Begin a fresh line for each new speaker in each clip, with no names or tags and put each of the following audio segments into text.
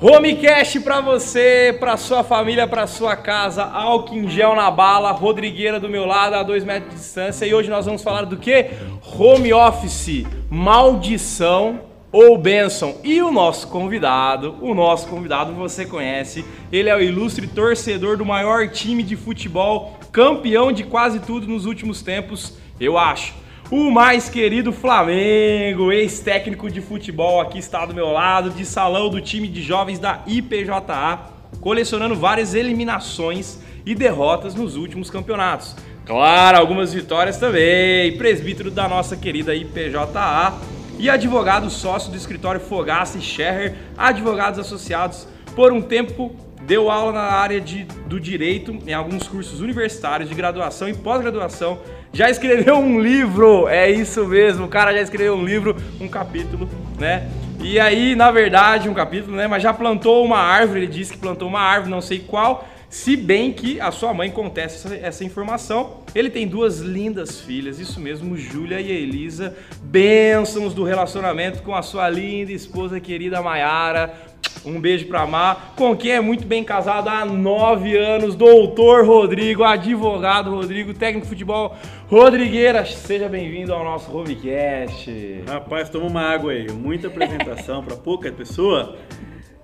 Homecast pra você, pra sua família, pra sua casa, álcool gel na bala, Rodrigueira do meu lado, a dois metros de distância. E hoje nós vamos falar do que? Home office, maldição ou bênção. E o nosso convidado, o nosso convidado você conhece, ele é o ilustre torcedor do maior time de futebol, campeão de quase tudo nos últimos tempos, eu acho o mais querido Flamengo, ex-técnico de futebol, aqui está do meu lado, de salão do time de jovens da IPJA, colecionando várias eliminações e derrotas nos últimos campeonatos. Claro, algumas vitórias também. Presbítero da nossa querida IPJA e advogado sócio do escritório Fogaça e Scherrer, advogados associados. Por um tempo deu aula na área de, do direito em alguns cursos universitários de graduação e pós-graduação já escreveu um livro, é isso mesmo, o cara já escreveu um livro, um capítulo, né? E aí, na verdade, um capítulo, né? Mas já plantou uma árvore, ele disse que plantou uma árvore, não sei qual, se bem que a sua mãe contesta essa, essa informação. Ele tem duas lindas filhas, isso mesmo, Júlia e Elisa, bênçãos do relacionamento com a sua linda esposa querida Maiara. Um beijo pra Mar, com quem é muito bem casado há nove anos, doutor Rodrigo, advogado Rodrigo, técnico de futebol Rodrigueira. Seja bem-vindo ao nosso Homecast.
Rapaz, toma uma água aí, muita apresentação para pouca pessoa.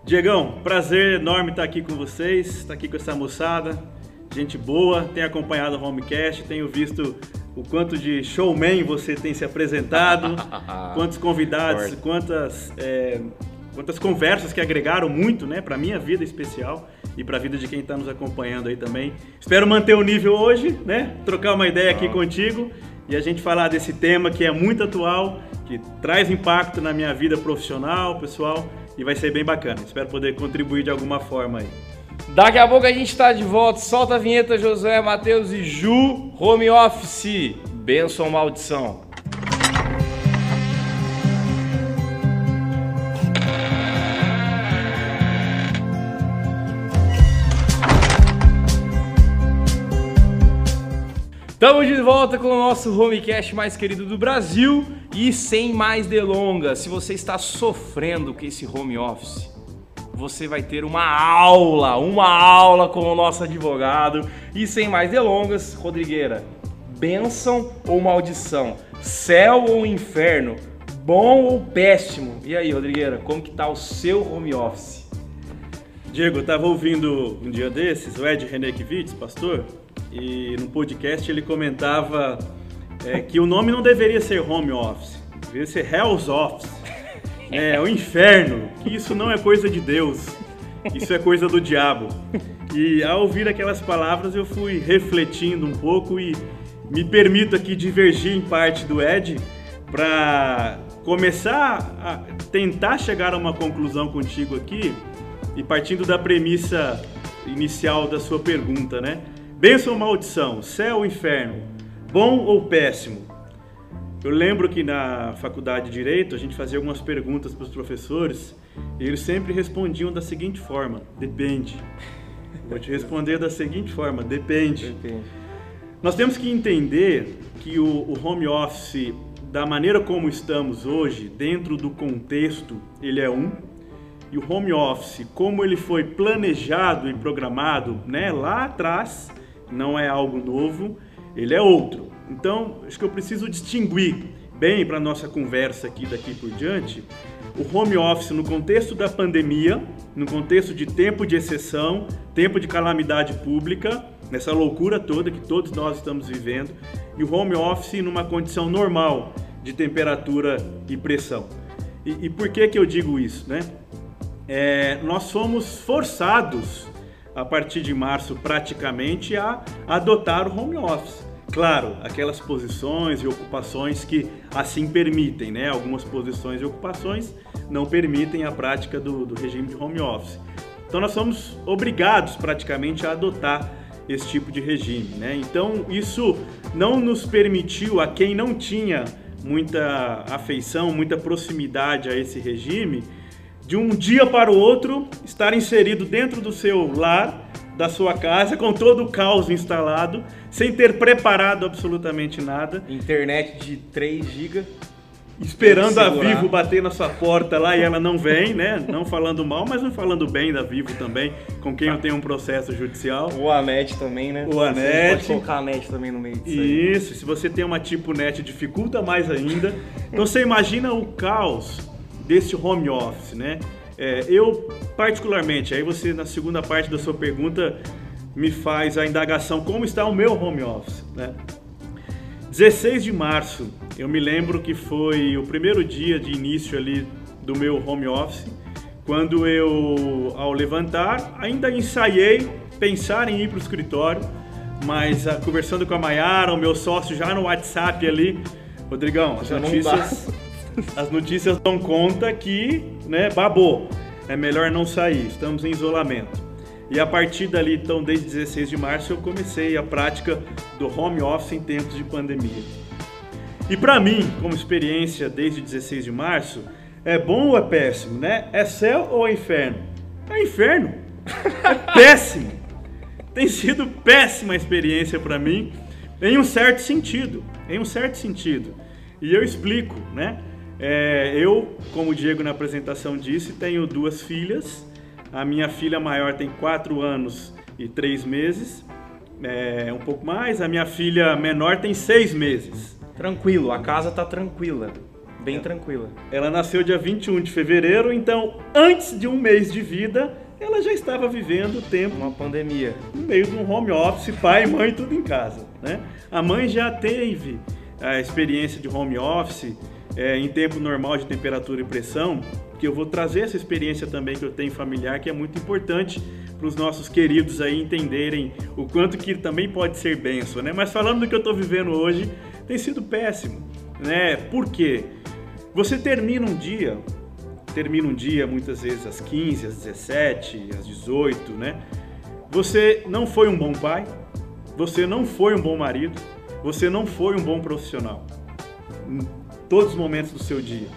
Diegão, prazer enorme estar aqui com vocês, estar aqui com essa moçada, gente boa, tenho acompanhado o Homecast, tenho visto o quanto de showman você tem se apresentado, quantos convidados, quantas é, quantas conversas que agregaram muito, né, para minha vida especial e para a vida de quem está nos acompanhando aí também. Espero manter o nível hoje, né? Trocar uma ideia aqui contigo e a gente falar desse tema que é muito atual, que traz impacto na minha vida profissional, pessoal, e vai ser bem bacana. Espero poder contribuir de alguma forma aí.
Daqui a pouco a gente está de volta. Solta a vinheta, Josué, Matheus e Ju. Home Office. Benção ou maldição? Estamos de volta com o nosso homecast mais querido do Brasil. E sem mais delongas, se você está sofrendo com esse home office, você vai ter uma aula, uma aula com o nosso advogado. E sem mais delongas, Rodrigueira, bênção ou maldição, céu ou inferno, bom ou péssimo? E aí, Rodrigueira, como que tá o seu home office?
Diego, eu tava ouvindo um dia desses o Ed Renekiewicz, pastor, e no podcast ele comentava é, que o nome não deveria ser home office, deveria ser Hell's Office, é o inferno, que isso não é coisa de Deus, isso é coisa do diabo. E ao ouvir aquelas palavras eu fui refletindo um pouco e me permito aqui divergir em parte do Ed para começar a tentar chegar a uma conclusão contigo aqui e partindo da premissa inicial da sua pergunta, né? Bênção ou maldição, céu ou inferno, bom ou péssimo? Eu lembro que na faculdade de Direito a gente fazia algumas perguntas para os professores e eles sempre respondiam da seguinte forma: depende. Vou te responder da seguinte forma: depende. depende. Nós temos que entender que o, o home office, da maneira como estamos hoje, dentro do contexto, ele é um, e o home office, como ele foi planejado e programado né, lá atrás, não é algo novo, ele é outro. Então, acho que eu preciso distinguir bem para nossa conversa aqui daqui por diante o home office no contexto da pandemia, no contexto de tempo de exceção, tempo de calamidade pública, nessa loucura toda que todos nós estamos vivendo, e o home office numa condição normal de temperatura e pressão. E, e por que que eu digo isso, né? É, nós somos forçados a partir de março praticamente a adotar o home office. Claro, aquelas posições e ocupações que assim permitem, né? Algumas posições e ocupações não permitem a prática do, do regime de home office. Então nós somos obrigados praticamente a adotar esse tipo de regime, né? Então isso não nos permitiu a quem não tinha muita afeição, muita proximidade a esse regime, de um dia para o outro estar inserido dentro do seu lar, da sua casa, com todo o caos instalado, sem ter preparado absolutamente nada.
Internet de 3 GB.
esperando a Vivo bater na sua porta lá e ela não vem, né? Não falando mal, mas não falando bem da Vivo também, com quem eu tenho um processo judicial.
O Anet também, né?
O Anet.
Pode colocar a Anet também no meio disso.
Isso, se você tem uma tipo net, dificulta mais ainda. Então você imagina o caos desse home office, né? É, eu, particularmente, aí você na segunda parte da sua pergunta me faz a indagação como está o meu home office, né? 16 de março, eu me lembro que foi o primeiro dia de início ali do meu home office, quando eu, ao levantar, ainda ensaiei pensar em ir para o escritório, mas ah, conversando com a Mayara, o meu sócio já no WhatsApp ali, Rodrigão, as já notícias, as notícias dão conta que, né, babou, é melhor não sair, estamos em isolamento. E a partir dali, então, desde 16 de março, eu comecei a prática do home office em tempos de pandemia. E para mim, como experiência desde 16 de março, é bom ou é péssimo, né? É céu ou é inferno? É inferno. É péssimo. Tem sido péssima a experiência para mim, em um certo sentido, em um certo sentido. E eu explico, né? É, eu, como o Diego na apresentação disse, tenho duas filhas a minha filha maior tem 4 anos e 3 meses, é, um pouco mais. A minha filha menor tem 6 meses.
Tranquilo, a casa tá tranquila. Bem é. tranquila.
Ela nasceu dia 21 de fevereiro, então antes de um mês de vida, ela já estava vivendo o tempo.
Uma pandemia.
No meio de um home office, pai, mãe, tudo em casa. Né? A mãe já teve a experiência de home office é, em tempo normal de temperatura e pressão, que eu vou trazer essa experiência também que eu tenho familiar, que é muito importante para os nossos queridos aí entenderem o quanto que também pode ser benção, né? Mas falando do que eu estou vivendo hoje, tem sido péssimo, né? Por quê? Você termina um dia, termina um dia muitas vezes às 15, às 17, às 18, né? Você não foi um bom pai, você não foi um bom marido, você não foi um bom profissional todos os momentos do seu dia.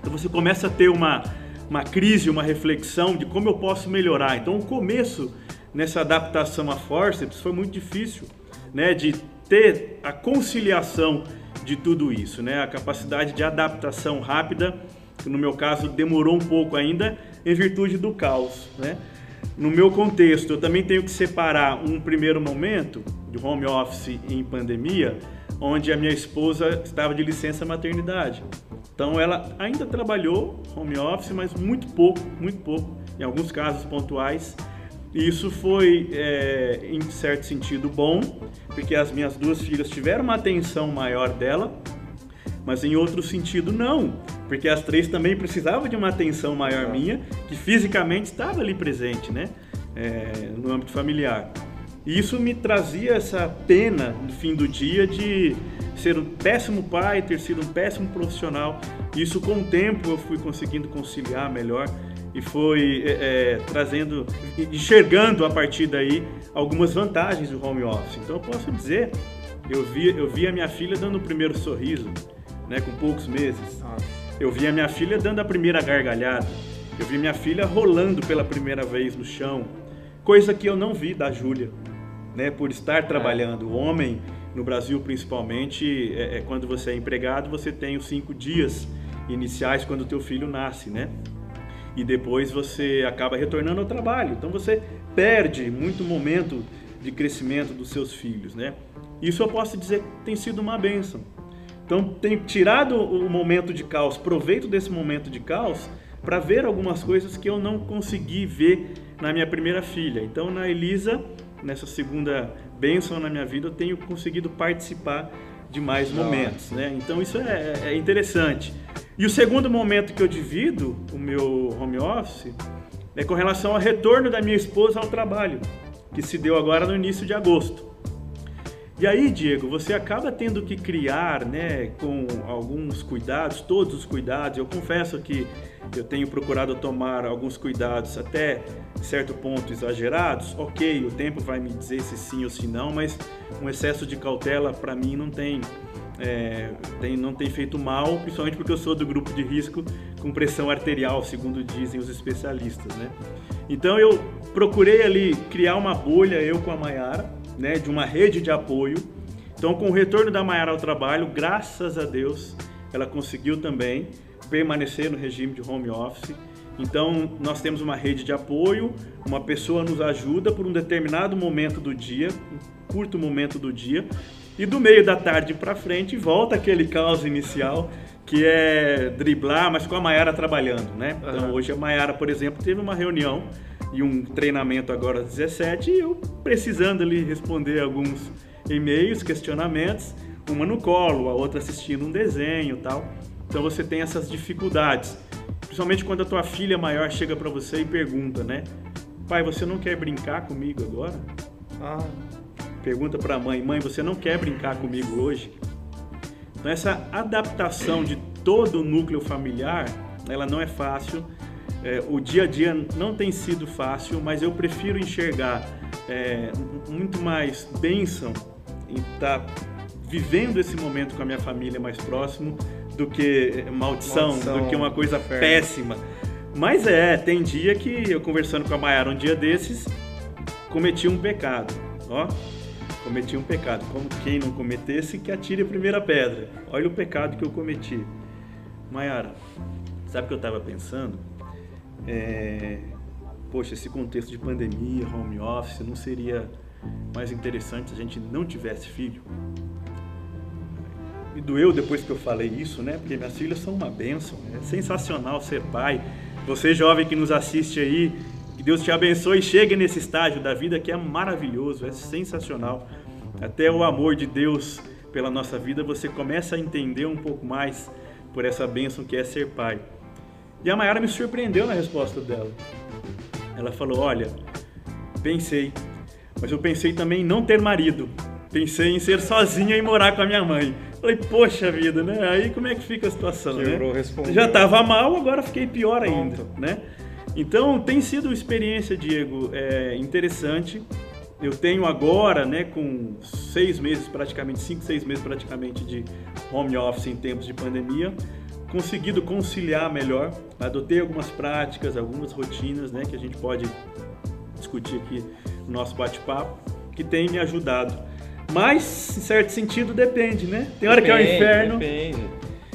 Então você começa a ter uma, uma crise, uma reflexão de como eu posso melhorar. Então o começo nessa adaptação a forceps foi muito difícil, né, de ter a conciliação de tudo isso, né, a capacidade de adaptação rápida, que no meu caso demorou um pouco ainda em virtude do caos, né. No meu contexto, eu também tenho que separar um primeiro momento de home office em pandemia, onde a minha esposa estava de licença maternidade. Então ela ainda trabalhou home office, mas muito pouco, muito pouco, em alguns casos pontuais. E isso foi, é, em certo sentido, bom, porque as minhas duas filhas tiveram uma atenção maior dela, mas em outro sentido não, porque as três também precisavam de uma atenção maior minha, que fisicamente estava ali presente, né, é, no âmbito familiar. E isso me trazia essa pena no fim do dia de ser um péssimo pai, ter sido um péssimo profissional. Isso com o tempo eu fui conseguindo conciliar melhor e foi é, é, trazendo, enxergando a partir daí algumas vantagens do home office. Então eu posso dizer, eu vi, eu vi a minha filha dando o primeiro sorriso, né, com poucos meses. Eu vi a minha filha dando a primeira gargalhada. Eu vi minha filha rolando pela primeira vez no chão, coisa que eu não vi da Júlia né, por estar trabalhando. O homem, no Brasil principalmente, é, é, quando você é empregado, você tem os cinco dias iniciais quando o teu filho nasce, né? E depois você acaba retornando ao trabalho. Então você perde muito momento de crescimento dos seus filhos, né? Isso eu posso dizer que tem sido uma benção. Então tenho tirado o momento de caos, proveito desse momento de caos para ver algumas coisas que eu não consegui ver na minha primeira filha. Então na Elisa nessa segunda bênção na minha vida, eu tenho conseguido participar de mais momentos, né? Então isso é, é, interessante. E o segundo momento que eu divido o meu home office é com relação ao retorno da minha esposa ao trabalho, que se deu agora no início de agosto. E aí, Diego, você acaba tendo que criar, né, com alguns cuidados, todos os cuidados. Eu confesso que eu tenho procurado tomar alguns cuidados até certo ponto exagerados. Ok, o tempo vai me dizer se sim ou se não, mas um excesso de cautela para mim não tem, é, tem, não tem feito mal, principalmente porque eu sou do grupo de risco com pressão arterial, segundo dizem os especialistas, né? Então eu procurei ali criar uma bolha, eu com a Maiara, né, de uma rede de apoio. Então, com o retorno da Maiara ao trabalho, graças a Deus, ela conseguiu também permanecer no regime de home office. Então, nós temos uma rede de apoio, uma pessoa nos ajuda por um determinado momento do dia, um curto momento do dia, e do meio da tarde para frente volta aquele caos inicial que é driblar, mas com a Maiara trabalhando, né? Então, uhum. hoje a Maiara, por exemplo, teve uma reunião e um treinamento agora às 17 e eu precisando ali responder alguns e-mails, questionamentos, uma no colo, a outra assistindo um desenho, tal. Então você tem essas dificuldades, principalmente quando a tua filha maior chega para você e pergunta, né? Pai, você não quer brincar comigo agora? Ah. Pergunta para a mãe, mãe, você não quer brincar comigo hoje? Então essa adaptação de todo o núcleo familiar, ela não é fácil. É, o dia a dia não tem sido fácil, mas eu prefiro enxergar é, muito mais bênção em estar tá vivendo esse momento com a minha família mais próximo do que maldição, maldição do que uma coisa péssima. Mas é, tem dia que eu conversando com a Mayara um dia desses, cometi um pecado, ó. Cometi um pecado. Como quem não cometesse, que atire a primeira pedra. Olha o pecado que eu cometi. Mayara, sabe o que eu estava pensando? É, poxa, esse contexto de pandemia, home office, não seria mais interessante se a gente não tivesse filho? Me doeu depois que eu falei isso, né? Porque minhas filhas são uma bênção. É sensacional ser pai. Você jovem que nos assiste aí, que Deus te abençoe e chegue nesse estágio da vida que é maravilhoso, é sensacional. Até o amor de Deus pela nossa vida, você começa a entender um pouco mais por essa bênção que é ser pai. E a Mayara me surpreendeu na resposta dela. Ela falou: Olha, pensei, mas eu pensei também em não ter marido. Pensei em ser sozinha e morar com a minha mãe. Falei, poxa vida, né? Aí como é que fica a situação, Quebrou, né? Já estava mal, agora fiquei pior ainda, Pronto. né? Então tem sido uma experiência, Diego, é, interessante. Eu tenho agora, né, com seis meses praticamente, cinco, seis meses praticamente de home office em tempos de pandemia, conseguido conciliar melhor. Adotei algumas práticas, algumas rotinas, né, que a gente pode discutir aqui no nosso bate-papo, que tem me ajudado. Mas, em certo sentido, depende, né? Tem hora depende, que é o inferno.
Depende.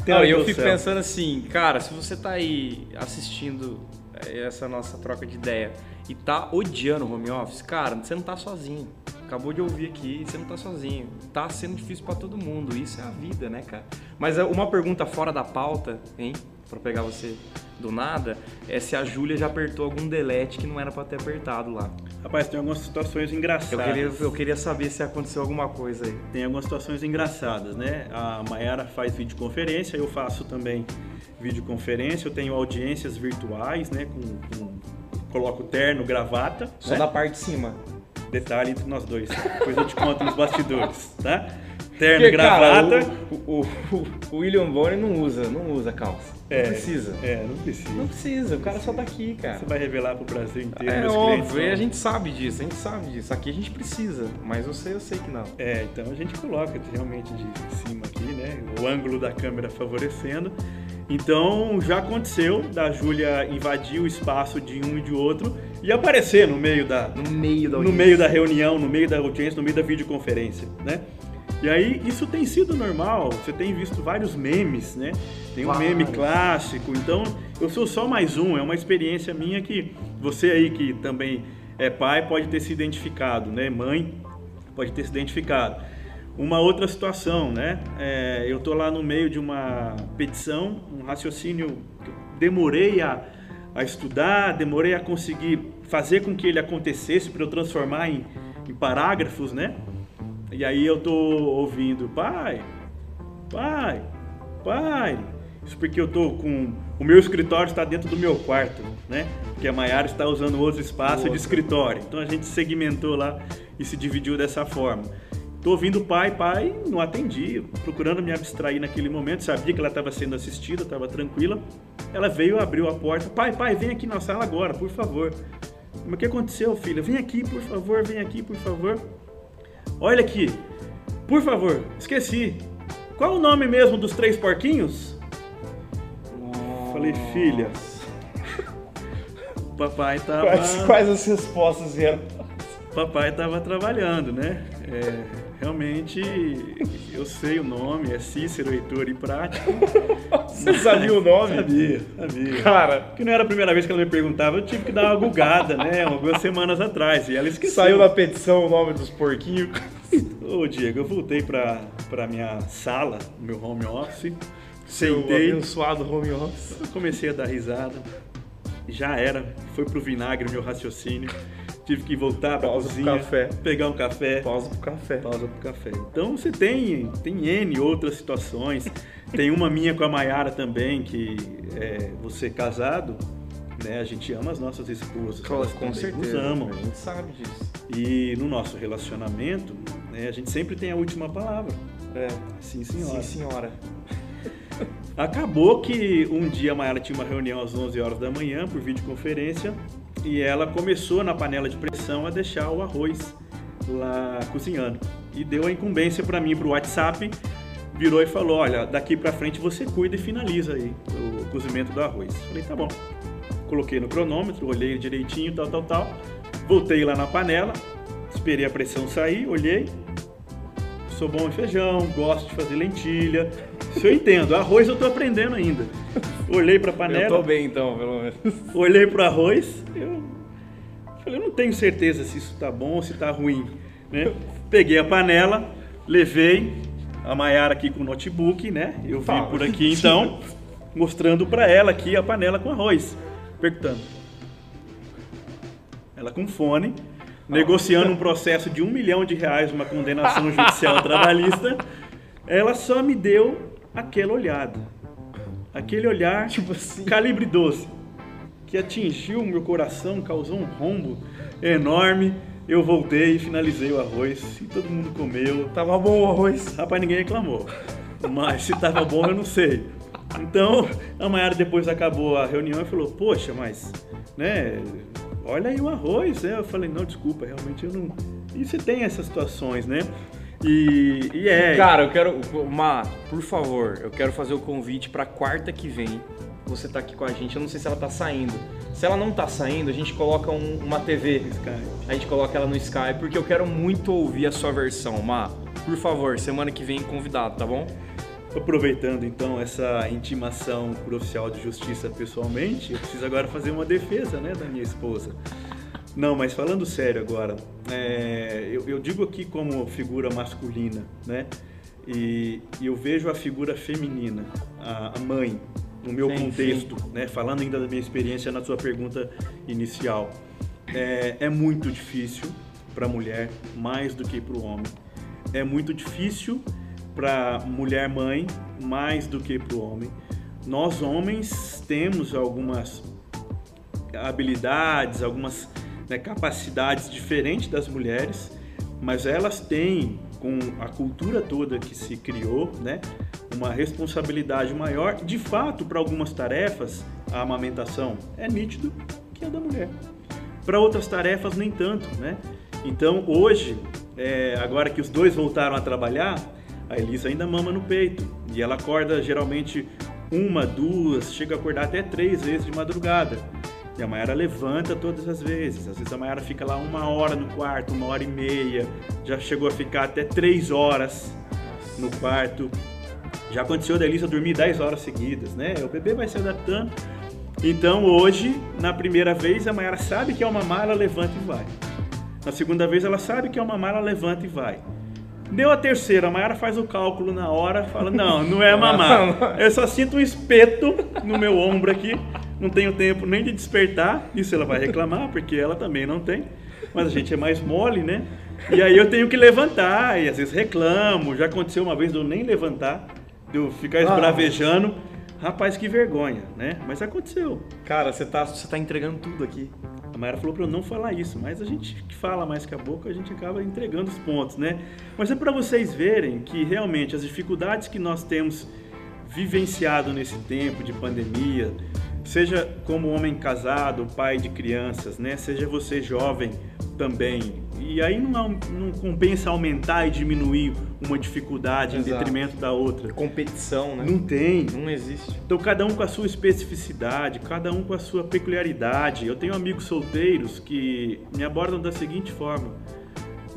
Tem hora eu fico céu. pensando assim, cara, se você tá aí assistindo eh, essa nossa troca de ideia e tá odiando o home office, cara, você não tá sozinho. Acabou de ouvir aqui, você não tá sozinho. Tá sendo difícil para todo mundo. Isso é a vida, né, cara? Mas é uma pergunta fora da pauta, hein? Pra pegar você do nada, é se a Júlia já apertou algum delete que não era para ter apertado lá.
Rapaz, tem algumas situações engraçadas.
Eu queria, eu queria saber se aconteceu alguma coisa aí.
Tem algumas situações engraçadas, né? A Mayara faz videoconferência, eu faço também videoconferência, eu tenho audiências virtuais, né? Com, com coloco terno, gravata.
Só né? da parte de cima.
Detalhe entre nós dois. Depois eu te conto nos bastidores, tá? Terno, Porque, gravata. Cara,
o, o, o, William Bonner não usa, não usa calça.
É,
não precisa.
É, não precisa.
Não precisa, o cara só tá aqui, cara.
Você vai revelar pro Brasil inteiro.
É óbvio, e a gente sabe disso, a gente sabe disso. Aqui a gente precisa, mas eu sei, eu sei que não.
É, então a gente coloca realmente de cima aqui, né? O ângulo da câmera favorecendo. Então já aconteceu da Júlia invadir o espaço de um e de outro e aparecer no meio da
no meio da
no meio da reunião, no meio da audiência, no meio da videoconferência, né? E aí isso tem sido normal. Você tem visto vários memes, né? Tem um meme clássico. Então eu sou só mais um. É uma experiência minha que você aí que também é pai pode ter se identificado, né? Mãe pode ter se identificado. Uma outra situação, né? É, eu estou lá no meio de uma petição, um raciocínio que demorei a, a estudar, demorei a conseguir fazer com que ele acontecesse para eu transformar em, em parágrafos, né? E aí eu tô ouvindo, pai, pai, pai. Isso porque eu tô com. O meu escritório está dentro do meu quarto, né? Porque a Maiara está usando outro espaço Boa. de escritório. Então a gente segmentou lá e se dividiu dessa forma. Tô ouvindo pai, pai, não atendi, procurando me abstrair naquele momento, sabia que ela estava sendo assistida, estava tranquila. Ela veio, abriu a porta, pai, pai, vem aqui na sala agora, por favor. Mas o que aconteceu, filha? Vem aqui, por favor, vem aqui, por favor. Olha aqui, por favor, esqueci. Qual o nome mesmo dos três porquinhos? Nossa. Falei, filha. Papai tava.
Quais, quais as respostas vieram?
Papai tava trabalhando, né? É realmente eu sei o nome, é Cícero Heitor e Prático.
Você sabia o nome?
Sabia, sabia.
Cara,
Que não era a primeira vez que ela me perguntava, eu tive que dar uma gugada, né? Algumas semanas atrás. E ela esqueceu.
saiu na petição o nome dos porquinhos.
Ô, Diego, eu voltei pra, pra minha sala, meu home office.
Seu
Sentei,
abençoado home office.
comecei a dar risada. Já era, foi pro vinagre o meu raciocínio. Tive que voltar pra
Pausa pro
cozinha,
café.
pegar um café.
Pausa pro café.
Pausa pro café. Então você tem, tem N outras situações. Tem uma minha com a Mayara também, que é, você casado, né? A gente ama as nossas esposas. elas
Com certeza.
Nos amam.
A gente sabe disso.
E no nosso relacionamento, né, a gente sempre tem a última palavra.
É.
Sim, senhora.
Sim, senhora.
Acabou que um dia a Mayara tinha uma reunião às 11 horas da manhã por videoconferência e ela começou na panela de pressão a deixar o arroz lá cozinhando. E deu a incumbência para mim pro WhatsApp, virou e falou: "Olha, daqui para frente você cuida e finaliza aí o cozimento do arroz". Falei: "Tá bom". Coloquei no cronômetro, olhei direitinho, tal, tal, tal. Voltei lá na panela, esperei a pressão sair, olhei, sou bom em feijão, gosto de fazer lentilha. Isso eu entendo. Arroz eu tô aprendendo ainda. Olhei pra
Eu
panela,
tô bem então, pelo menos.
olhei pro arroz, eu falei, eu não tenho certeza se isso tá bom ou se tá ruim, né? Peguei a panela, levei a Maiara aqui com o notebook, né? Eu vi
Tá.
por aqui então, mostrando pra ela aqui a panela com arroz, perguntando. Ela com fone, negociando um processo de um milhão de reais, uma condenação judicial trabalhista, ela só me deu aquela olhada. Aquele olhar
Tipo assim.
calibre 12, que atingiu o meu coração, causou um rombo enorme. Eu voltei e finalizei o arroz e todo mundo comeu.
Tava bom o arroz.
Rapaz, ninguém reclamou. Mas se tava bom, eu não sei. Então, a Mayara depois acabou a reunião e falou: Poxa, mas, né, olha aí o arroz. né? Eu falei: Não, desculpa, realmente eu não. E você tem essas situações, né? E, e é.
Cara, eu quero. Ma, por favor, eu quero fazer o convite pra quarta que vem. Você tá aqui com a gente. Eu não sei se ela tá saindo. Se ela não tá saindo, a gente coloca um- uma TV.
Skype.
A gente coloca ela no Skype, porque eu quero muito ouvir a sua versão. Ma, por favor, semana que vem convidado, tá bom?
Aproveitando então essa intimação por oficial de justiça pessoalmente, eu preciso agora fazer uma defesa né, da minha esposa. Não, mas falando sério agora, é, eu, eu digo aqui como figura masculina, né? E, e eu vejo a figura feminina, a, a mãe, no meu
Sim,
contexto, né? Falando ainda da minha experiência na sua pergunta inicial, é, é muito difícil para a mulher mais do que para o homem. É muito difícil para mulher mãe mais do que para o homem. Nós homens temos algumas habilidades, algumas né, capacidades diferentes das mulheres, mas elas têm, com a cultura toda que se criou, né, uma responsabilidade maior. De fato, para algumas tarefas, a amamentação é nítido que é da mulher. Para outras tarefas, nem tanto, né? Então, hoje, é, agora que os dois voltaram a trabalhar, a Elisa ainda mama no peito. E ela acorda geralmente uma, duas, chega a acordar até três vezes de madrugada. E a Mayara levanta todas as vezes. Às vezes a Mayara fica lá uma hora no quarto, uma hora e meia. Já chegou a ficar até três horas no quarto. Já aconteceu da Elisa dormir 10 horas seguidas, né? O bebê vai se adaptando. Então hoje, na primeira vez, a Mayara sabe que é uma mamar, ela levanta e vai. Na segunda vez, ela sabe que é uma mamar, ela levanta e vai. Deu a terceira, a Mayara faz o cálculo na hora, fala: Não, não é mamar. Eu só sinto um espeto no meu ombro aqui, não tenho tempo nem de despertar. Isso ela vai reclamar, porque ela também não tem. Mas a gente é mais mole, né? E aí eu tenho que levantar, e às vezes reclamo. Já aconteceu uma vez de eu nem levantar, de eu ficar esbravejando. Rapaz, que vergonha, né? Mas aconteceu.
Cara, você tá, você tá entregando tudo aqui.
A Mayara falou para eu não falar isso, mas a gente que fala mais que a boca, a gente acaba entregando os pontos, né? Mas é para vocês verem que realmente as dificuldades que nós temos vivenciado nesse tempo de pandemia, seja como homem casado, pai de crianças, né? Seja você jovem também. E aí não, au- não compensa aumentar e diminuir uma dificuldade em
Exato.
detrimento da outra.
Competição, né?
Não tem.
Não existe.
Então, cada um com a sua especificidade, cada um com a sua peculiaridade. Eu tenho amigos solteiros que me abordam da seguinte forma: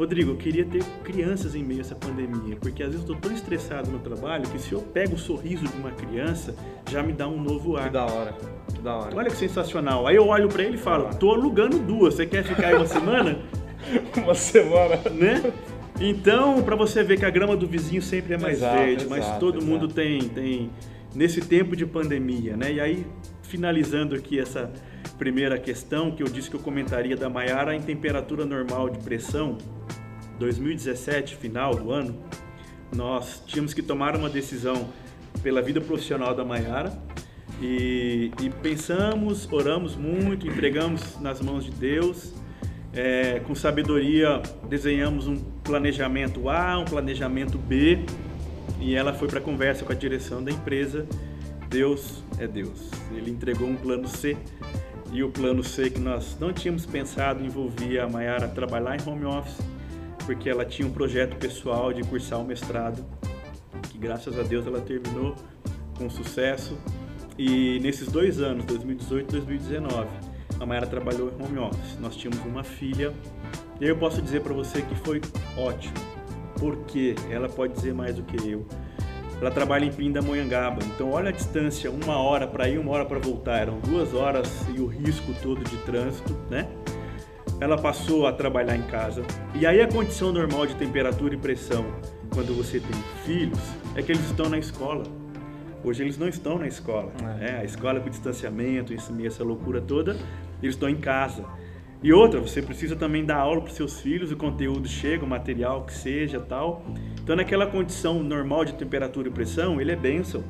Rodrigo, eu queria ter crianças em meio a essa pandemia, porque às vezes eu tô tão estressado no trabalho que se eu pego o sorriso de uma criança, já me dá um novo ar.
Que da hora. Que da hora.
Olha que sensacional. Aí eu olho para ele e falo, tô alugando duas, você quer ficar aí uma semana?
uma semana.
Né? Então, para você ver que a grama do vizinho sempre é mais
Exato,
verde,
exato,
mas todo
exato.
mundo tem, tem nesse tempo de pandemia, né? E aí, finalizando aqui essa primeira questão que eu disse que eu comentaria da Maiara em temperatura normal de pressão, 2017, final do ano, nós tínhamos que tomar uma decisão pela vida profissional da Maiara e, e pensamos, oramos muito, entregamos nas mãos de Deus. É, com sabedoria desenhamos um planejamento A, um planejamento B e ela foi para conversa com a direção da empresa. Deus é Deus. Ele entregou um plano C e o plano C que nós não tínhamos pensado envolvia a Mayara trabalhar em home office, porque ela tinha um projeto pessoal de cursar o mestrado, que graças a Deus ela terminou com sucesso. E nesses dois anos, 2018 e 2019, a Mayara trabalhou em home office. Nós tínhamos uma filha. E eu posso dizer para você que foi ótimo, porque ela pode dizer mais do que eu. Ela trabalha em Pindamonhangaba, então olha a distância, uma hora para ir, uma hora para voltar, eram duas horas e o risco todo de trânsito, né? Ela passou a trabalhar em casa. E aí a condição normal de temperatura e pressão quando você tem filhos é que eles estão na escola. Hoje eles não estão na escola,
É.
né? A escola com distanciamento, isso meio essa loucura toda, eles estão em casa. E outra, você precisa também dar aula para seus filhos, o conteúdo chega, o material que seja, tal. Então naquela condição normal de temperatura e pressão, ele é bênção.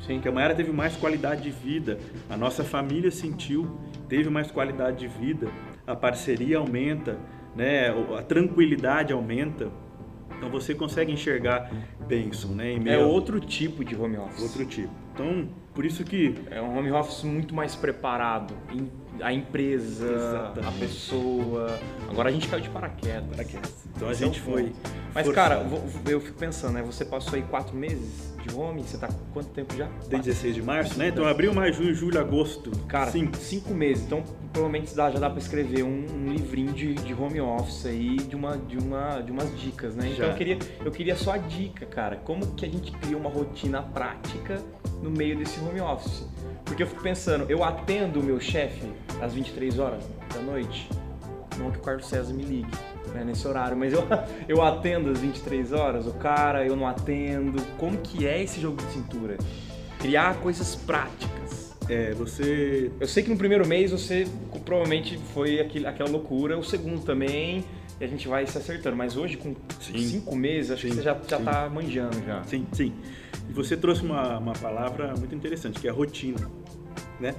Sim.
Porque a Mayara teve mais qualidade de vida, a nossa família sentiu, teve mais qualidade de vida, a parceria aumenta, né? a tranquilidade aumenta. Então você consegue enxergar bênção, né? Em
É
meio a
outro tipo de home office.
outro tipo. Então, por isso que
É um home office muito mais preparado. A empresa,
Exatamente.
a pessoa. Agora a gente caiu de paraquedas.
então a
Esse é o
gente foi.
Mas,
forçado.
cara, eu fico pensando, né? Você passou aí quatro meses de home, você tá quanto tempo já?
Desde 16 de março, né? Então abril, maio, junho, julho, agosto.
Cara,
Sim.
cinco meses. Então, provavelmente já dá pra escrever um, um livrinho de, de home office aí, de, uma, de, uma, de umas dicas, né? Então,
Já.
eu queria, eu queria só a dica, cara. Como que a gente cria uma rotina prática no meio desse home office? Porque eu fico pensando, eu atendo o meu chefe às 23 horas da noite? Não que o Carlos César me ligue né, nesse horário, mas eu, eu atendo às 23 horas, o cara, eu não atendo. Como que é esse jogo de cintura? Criar coisas práticas.
É, você
Eu sei que no primeiro mês você provavelmente foi aquele, aquela loucura, o segundo também, e a gente vai se acertando. Mas hoje, com
Sim.
cinco meses, acho que
Sim,
você já, já
sim.
tá manjando já.
Sim, sim. E você trouxe uma, uma palavra muito interessante, que é rotina, né?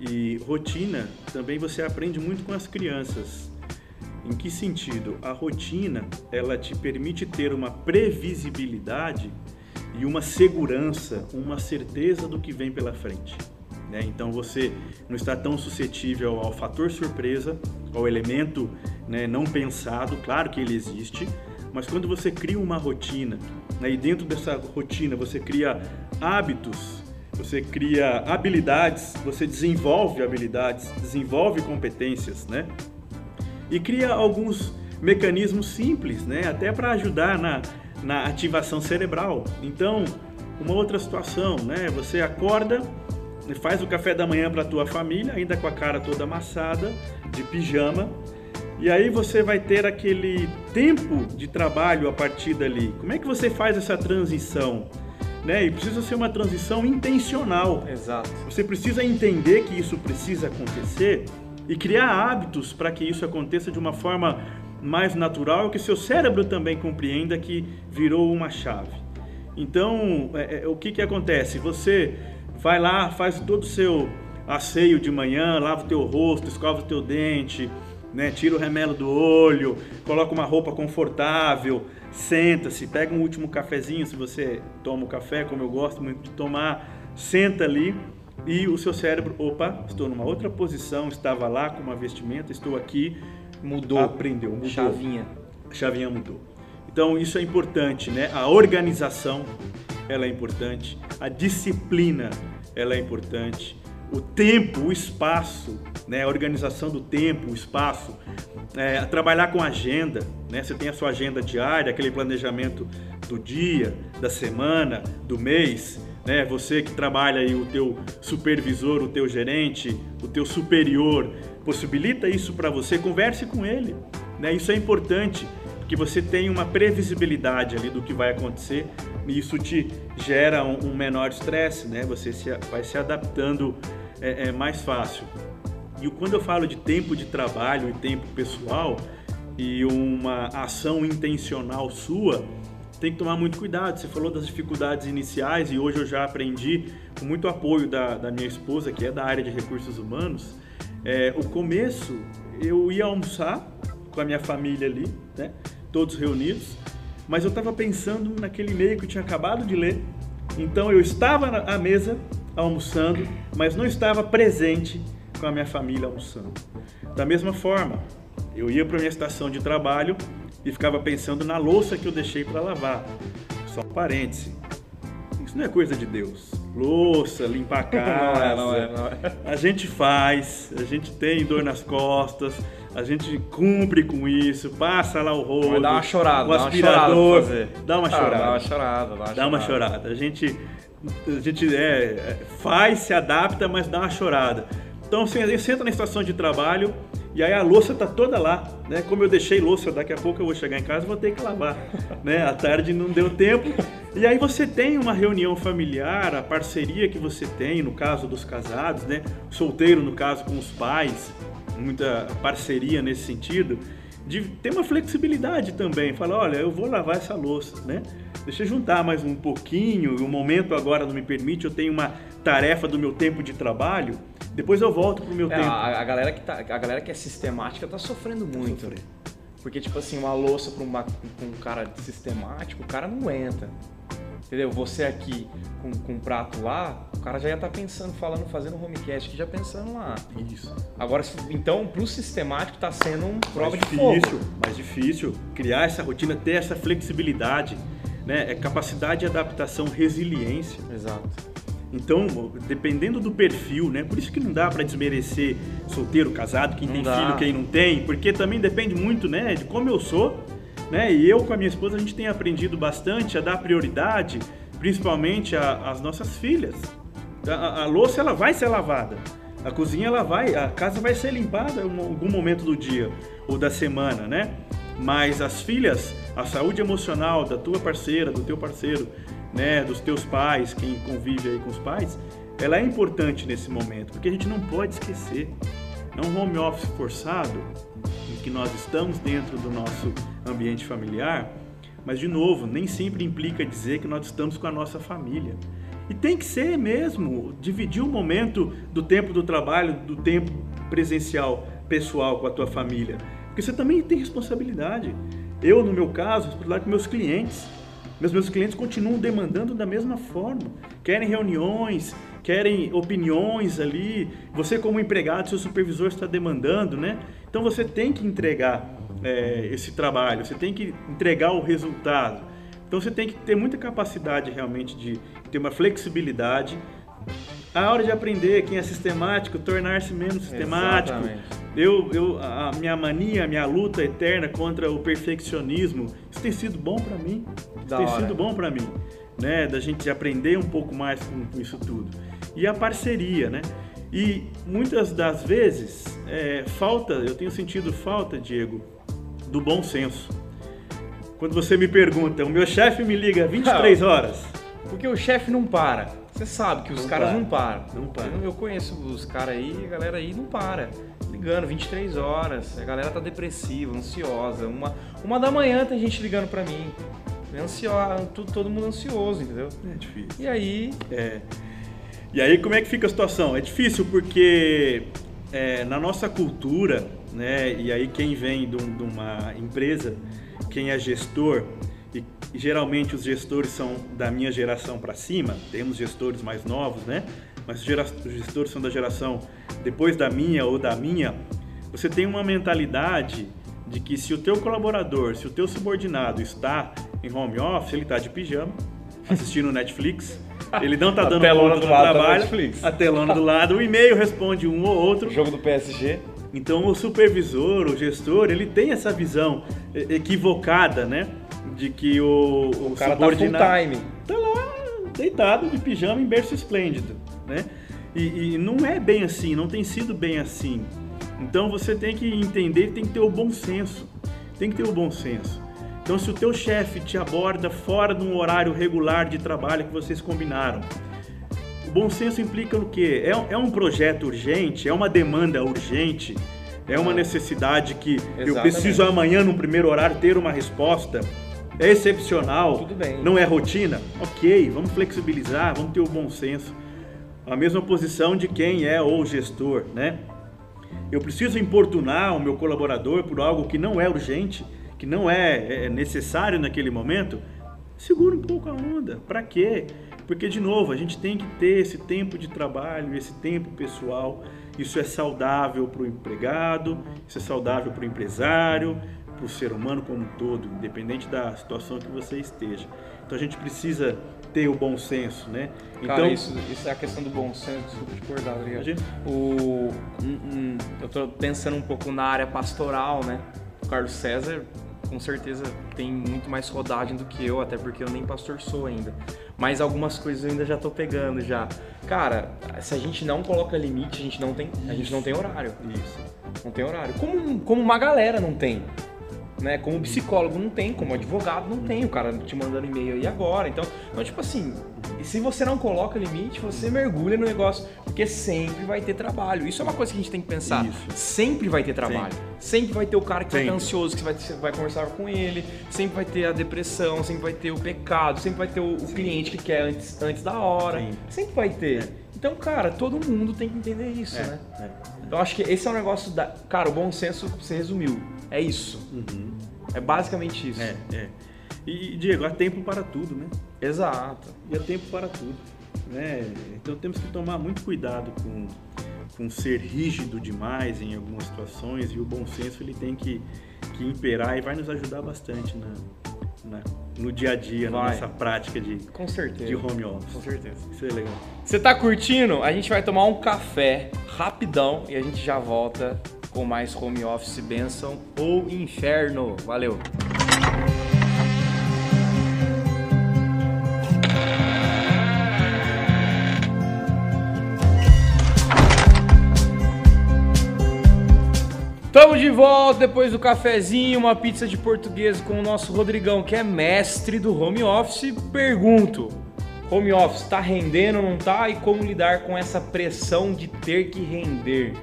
E rotina também você aprende muito com as crianças. Em que sentido? A rotina, ela te permite ter uma previsibilidade e uma segurança, uma certeza do que vem pela frente. né? Então você não está tão suscetível ao fator surpresa, ao elemento né, não pensado, claro que ele existe, mas quando você cria uma rotina, né, e dentro dessa rotina você cria hábitos, você cria habilidades, você desenvolve habilidades, desenvolve competências, né? E cria alguns mecanismos simples, né? Até para ajudar na, na ativação cerebral. Então, uma outra situação, né? Você acorda, faz o café da manhã para a tua família, ainda com a cara toda amassada, de pijama, e aí você vai ter aquele tempo de trabalho a partir dali. Como é que você faz essa transição? Né? E precisa ser uma transição intencional.
Exato.
Você precisa entender que isso precisa acontecer e criar hábitos para que isso aconteça de uma forma mais natural, que seu cérebro também compreenda que virou uma chave. Então, é, é, o que, que acontece? Você vai lá, faz todo o seu asseio de manhã, lava o teu rosto, escova o teu dente, né? tira o remelo do olho, coloca uma roupa confortável, senta-se, pega um último cafezinho, se você toma o café, como eu gosto muito de tomar, senta ali e o seu cérebro, opa, estou numa outra posição, estava lá com uma vestimenta, estou aqui,
Mudou.
aprendeu, mudou.
Chavinha.
Chavinha mudou. Então isso é importante, né? A organização, ela é importante, a disciplina, ela é importante, o tempo, o espaço, né, a organização do tempo, o espaço, é, trabalhar com agenda, né, você tem a sua agenda diária, aquele planejamento do dia, da semana, do mês, né, você que trabalha aí, o teu supervisor, o teu gerente, o teu superior, possibilita isso para você, converse com ele, né, isso é importante, porque você tem uma previsibilidade ali do que vai acontecer e isso te gera um, um menor estresse, né, você se, vai se adaptando é, é mais fácil. E quando eu falo de tempo de trabalho e tempo pessoal e uma ação intencional sua, tem que tomar muito cuidado. Você falou das dificuldades iniciais e hoje eu já aprendi, com muito apoio da, da minha esposa, que é da área de recursos humanos. É, o começo, eu ia almoçar com a minha família ali, né? todos reunidos, mas eu estava pensando naquele e-mail que eu tinha acabado de ler. Então eu estava à mesa almoçando, mas não estava presente com a minha família almoçando. Da mesma forma, eu ia para minha estação de trabalho e ficava pensando na louça que eu deixei para lavar. Só um parêntese. Isso não é coisa de Deus. Louça, limpar a casa. não é, não é, não é. A gente faz, a gente tem dor nas costas, a gente cumpre com isso, passa lá o rodo.
Dá uma chorada,
o aspirador,
dá uma chorada.
Dá uma chorada.
Ah, dá uma chorada, dá uma
chorada. A gente, a gente é, faz, se adapta, mas dá uma chorada. Então você senta na estação de trabalho e aí a louça tá toda lá, né? Como eu deixei louça, daqui a pouco eu vou chegar em casa e vou ter que lavar, né? À tarde não deu tempo. E aí você tem uma reunião familiar, a parceria que você tem, no caso dos casados, né? Solteiro, no caso, com os pais, muita parceria nesse sentido, de ter uma flexibilidade também. Falar, olha, eu vou lavar essa louça, né? Deixa eu juntar mais um pouquinho, o momento agora não me permite, eu tenho uma tarefa do meu tempo de trabalho, depois eu volto pro meu
é,
tempo.
A, a, galera que tá, a galera que é sistemática tá sofrendo muito. Sofrendo. Porque, tipo assim, uma louça para um cara sistemático, o cara não aguenta. Entendeu? Você aqui com, com um prato lá, o cara já ia estar tá pensando, falando, fazendo homecast aqui, já pensando lá.
Isso.
Agora, então, pro sistemático tá sendo um prova
mais
de
difícil,
fogo.
Mais difícil. Criar essa rotina, ter essa flexibilidade, né? É capacidade de adaptação, resiliência.
Exato.
Então, dependendo do perfil, né? Por isso que não dá para desmerecer solteiro, casado, quem não tem dá. filho, quem não tem, porque também depende muito, né, de como eu sou, né? E eu com a minha esposa a gente tem aprendido bastante a dar prioridade, principalmente às nossas filhas. A, a, louça ela vai ser lavada, a cozinha ela vai, a casa vai ser limpada em algum momento do dia ou da semana, né? Mas as filhas, a saúde emocional da tua parceira, do teu parceiro, né, dos teus pais, quem convive aí com os pais, ela é importante nesse momento, porque a gente não pode esquecer. É um home office forçado, que nós estamos dentro do nosso ambiente familiar, mas de novo, nem sempre implica dizer que nós estamos com a nossa família. E tem que ser mesmo, dividir o momento do tempo do trabalho, do tempo presencial, pessoal com a tua família. Porque você também tem responsabilidade. Eu, no meu caso, responsabilidade com meus clientes. Meus meus clientes continuam demandando da mesma forma. Querem reuniões, querem opiniões ali. Você como empregado, seu supervisor está demandando, né? Então você tem que entregar é, esse trabalho, você tem que entregar o resultado. Então você tem que ter muita capacidade realmente de ter uma flexibilidade. A hora de aprender, quem é sistemático, tornar-se menos sistemático. Eu, eu, a minha mania, a minha luta eterna contra o perfeccionismo, isso tem sido bom para mim. Isso da tem hora. sido bom para mim, né? Da gente aprender um pouco mais com, com, isso tudo. E a parceria, né? E muitas das vezes é, falta, eu tenho sentido falta, Diego, do bom senso. Quando você me pergunta, o meu chefe me liga 23 horas.
Porque o chefe não para. Você sabe que os não caras para. não param.
Não para.
Eu, eu conheço os caras aí, a galera aí não para. Ligando 23 horas, a galera tá depressiva, ansiosa. Uma, uma da manhã tem gente ligando para mim. Ansiosa, todo, todo mundo ansioso, entendeu?
É difícil.
E aí.
É. E aí como é que fica a situação? É difícil porque é, na nossa cultura, né? E aí quem vem de, de uma empresa, quem é gestor, e geralmente os gestores são da minha geração para cima, temos gestores mais novos, né? Mas os gestores são da geração depois da minha ou da minha, você tem uma mentalidade de que se o teu colaborador, se o teu subordinado está em home office, ele está de pijama, assistindo Netflix, Ele não tá dando conta
do
do
lado da
trabalho.
Netflix.
A telona do lado, o e-mail responde um ou outro.
O jogo do PSG.
Então o supervisor, o gestor, ele tem essa visão equivocada, né? De que o, o,
O cara tá full
subordinado
time.
tá lá deitado de pijama em berço esplêndido, né? E, e não é bem assim, não tem sido bem assim. Então você tem que entender, tem que ter o bom senso, tem que ter o bom senso. Então se o teu chefe te aborda fora de um horário regular de trabalho que vocês combinaram, o bom senso implica no quê? É, é um projeto urgente, é uma demanda urgente, é uma necessidade que eu
Exatamente.
preciso amanhã no primeiro horário ter uma resposta. É excepcional,
Tudo bem.
não é rotina? Ok, vamos flexibilizar, vamos ter o bom senso. A mesma posição de quem é o gestor, né? Eu preciso importunar o meu colaborador por algo que não é urgente, que não é, é necessário naquele momento. Segura um pouco a onda. Para quê? Porque, de novo, a gente tem que ter esse tempo de trabalho, esse tempo pessoal. Isso é saudável para o empregado, isso é saudável para o empresário, para o ser humano como um todo, independente da situação que você esteja. Então a gente precisa ter o bom senso, né?
Cara,
Então,
isso, isso é a questão do bom senso, desculpa te cortar?
Imagina.
O, hum, hum, eu tô pensando um pouco na área pastoral, né? O Carlos César, com certeza, tem muito mais rodagem do que eu, até porque eu nem pastor sou ainda. Mas algumas coisas eu ainda já tô pegando já. Cara, se a gente não coloca limite, a gente não tem, a gente não tem horário.
isso.
Não tem horário. Como, como uma galera não tem. Né? Como psicólogo não tem, como advogado não tem, o cara te mandando e-mail aí agora. Então, então, tipo assim, se você não coloca limite, você mergulha no negócio, porque sempre vai ter trabalho. Isso é uma coisa que a gente tem que pensar.
Isso.
Sempre vai ter trabalho. Sempre vai ter o cara que
Sempre.
estar ansioso, que você vai, você vai conversar com ele, sempre vai ter a depressão, sempre vai ter o pecado, sempre vai ter o, o cliente que quer antes, antes da hora.
Sim.
Sempre vai ter. Então, cara, todo mundo tem que entender isso, né?
É.
Eu acho que esse é um negócio da. Cara, o bom senso você resumiu. É isso.
Uhum.
É basicamente isso.
É, é. E, Diego, há tempo para tudo, né?
Exato.
E há tempo para tudo, né? Então temos que tomar muito cuidado com, com ser rígido demais em algumas situações e o bom senso ele tem que, que imperar e vai nos ajudar bastante na, na- no dia a dia, na
Vai.
nossa prática de,
Com certeza.
de home office.
Com certeza.
Isso é legal.
Você tá curtindo? A gente vai tomar um café rapidão e a gente já volta com mais home office benção ou inferno. Valeu. Tamo de volta depois do cafezinho, uma pizza de português com o nosso Rodrigão, que é mestre do home office. Pergunto: home office tá rendendo ou não tá? E como lidar com essa pressão de ter que render?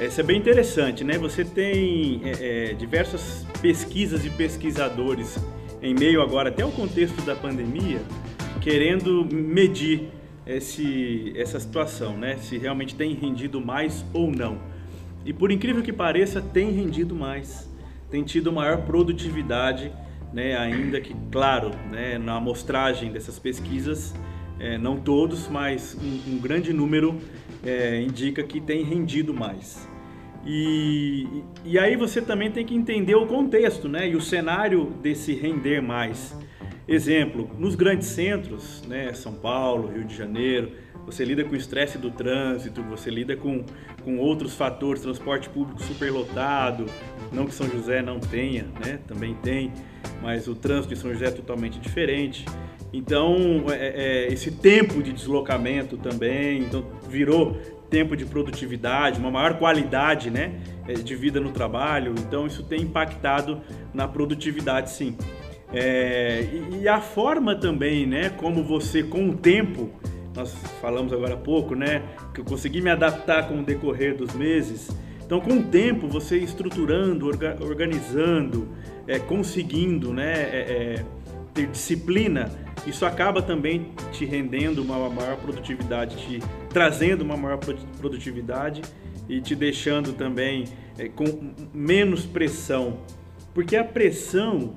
Isso é bem interessante, né? Você tem é, é, diversas pesquisas e pesquisadores em meio agora até o contexto da pandemia, querendo medir esse, essa situação, né? Se realmente tem rendido mais ou não. E por incrível que pareça, tem rendido mais, tem tido maior produtividade, né? Ainda que, claro, né, na amostragem dessas pesquisas, é, não todos, mas um, um grande número é, indica que tem rendido mais. E, e aí você também tem que entender o contexto, né? E o cenário desse render mais. Exemplo, nos grandes centros, né? São Paulo, Rio de Janeiro, você lida com o estresse do trânsito, você lida com, com outros fatores, transporte público superlotado, não que São José não tenha, né? Também tem, mas o trânsito de São José é totalmente diferente. Então, é, é, esse tempo de deslocamento também, então virou tempo de produtividade, uma maior qualidade né, é, de vida no trabalho. Então, isso tem impactado na produtividade, sim. É, e, a forma também, né, como você, com o tempo, nós falamos agora há pouco, né, que eu consegui me adaptar com o decorrer dos meses. Então, com o tempo, você estruturando, orga- organizando, é, conseguindo, né, é, ter disciplina, isso acaba também te rendendo uma maior produtividade, te trazendo uma maior produ- produtividade e te deixando também é, com menos pressão. Porque a pressão,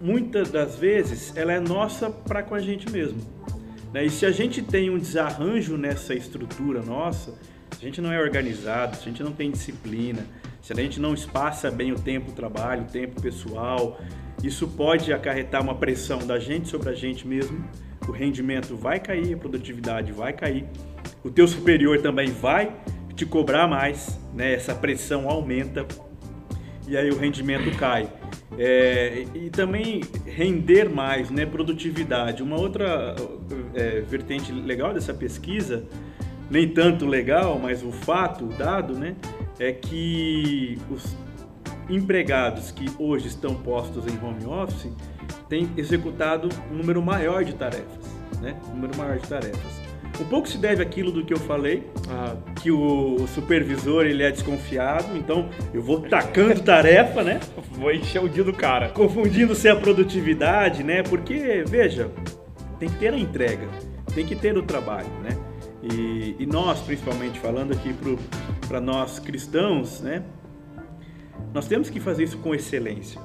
muitas das vezes, ela é nossa para com a gente mesmo. né? E se a gente tem um desarranjo nessa estrutura nossa, se a gente não é organizado, se a gente não tem disciplina, se a gente não espaça bem o tempo do trabalho, o tempo pessoal, Isso pode acarretar uma pressão da gente sobre a gente mesmo. O rendimento vai cair, a produtividade vai cair. O teu superior também vai te cobrar mais, né? Essa pressão aumenta e aí o rendimento cai. É, e também render mais, né? Produtividade. Uma outra é, vertente legal dessa pesquisa, nem tanto legal, mas o fato, o dado, né? É que os empregados que hoje estão postos em home office têm executado um número maior de tarefas, né? Um número maior de tarefas. Um pouco se deve àquilo do que eu falei, ah. que o supervisor ele é desconfiado, então eu vou tacando tarefa, né?
Vou encher o dia do cara.
Confundindo-se a produtividade, né? Porque, veja, tem que ter a entrega, tem que ter o trabalho, né? E, e nós, principalmente falando aqui para nós cristãos, né? Nós temos que fazer isso com excelência.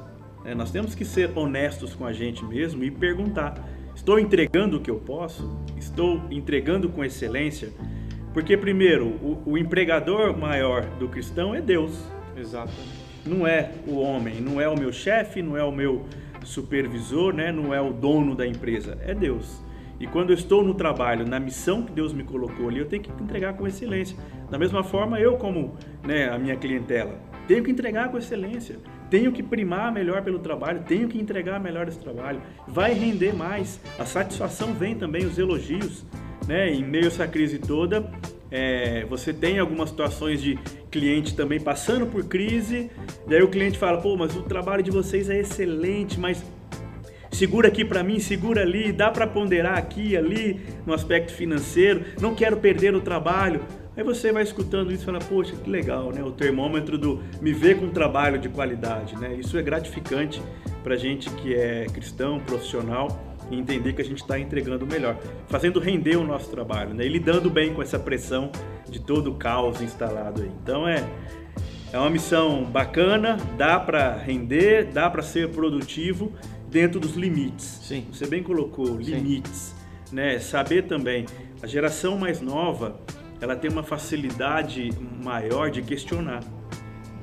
Né? Nós temos que ser honestos com a gente mesmo e perguntar Estou entregando o que eu posso? Estou entregando com excelência? Porque, primeiro, o, o empregador maior do cristão é Deus.
Exato.
Não é o homem, não é o meu chefe, não é o meu supervisor, né? não é o dono da empresa, é Deus. E quando eu estou no trabalho, na missão que Deus me colocou ali, eu tenho que entregar com excelência. Da mesma forma, eu, como né, a minha clientela, tenho que entregar com excelência tenho que primar melhor pelo trabalho, tenho que entregar melhor esse trabalho, vai render mais. A satisfação vem também, os elogios, né? Em meio a essa crise toda, é, você tem algumas situações de cliente também passando por crise, daí o cliente fala, pô, mas o trabalho de vocês é excelente, mas segura aqui para mim, segura ali, dá para ponderar aqui, ali, no aspecto financeiro, não quero perder o trabalho. Aí você vai escutando isso e fala, poxa, que legal, né? O termômetro do me ver com trabalho de qualidade, né? Isso é gratificante para gente que é cristão, profissional, e entender que a gente está entregando o melhor, fazendo render o nosso trabalho, né? E lidando bem com essa pressão de todo o caos instalado aí. Então é é uma missão bacana, dá para render, dá para ser produtivo dentro dos limites.
Sim.
Você bem colocou limites, Sim. né? Saber também a geração mais nova ela tem uma facilidade maior de questionar,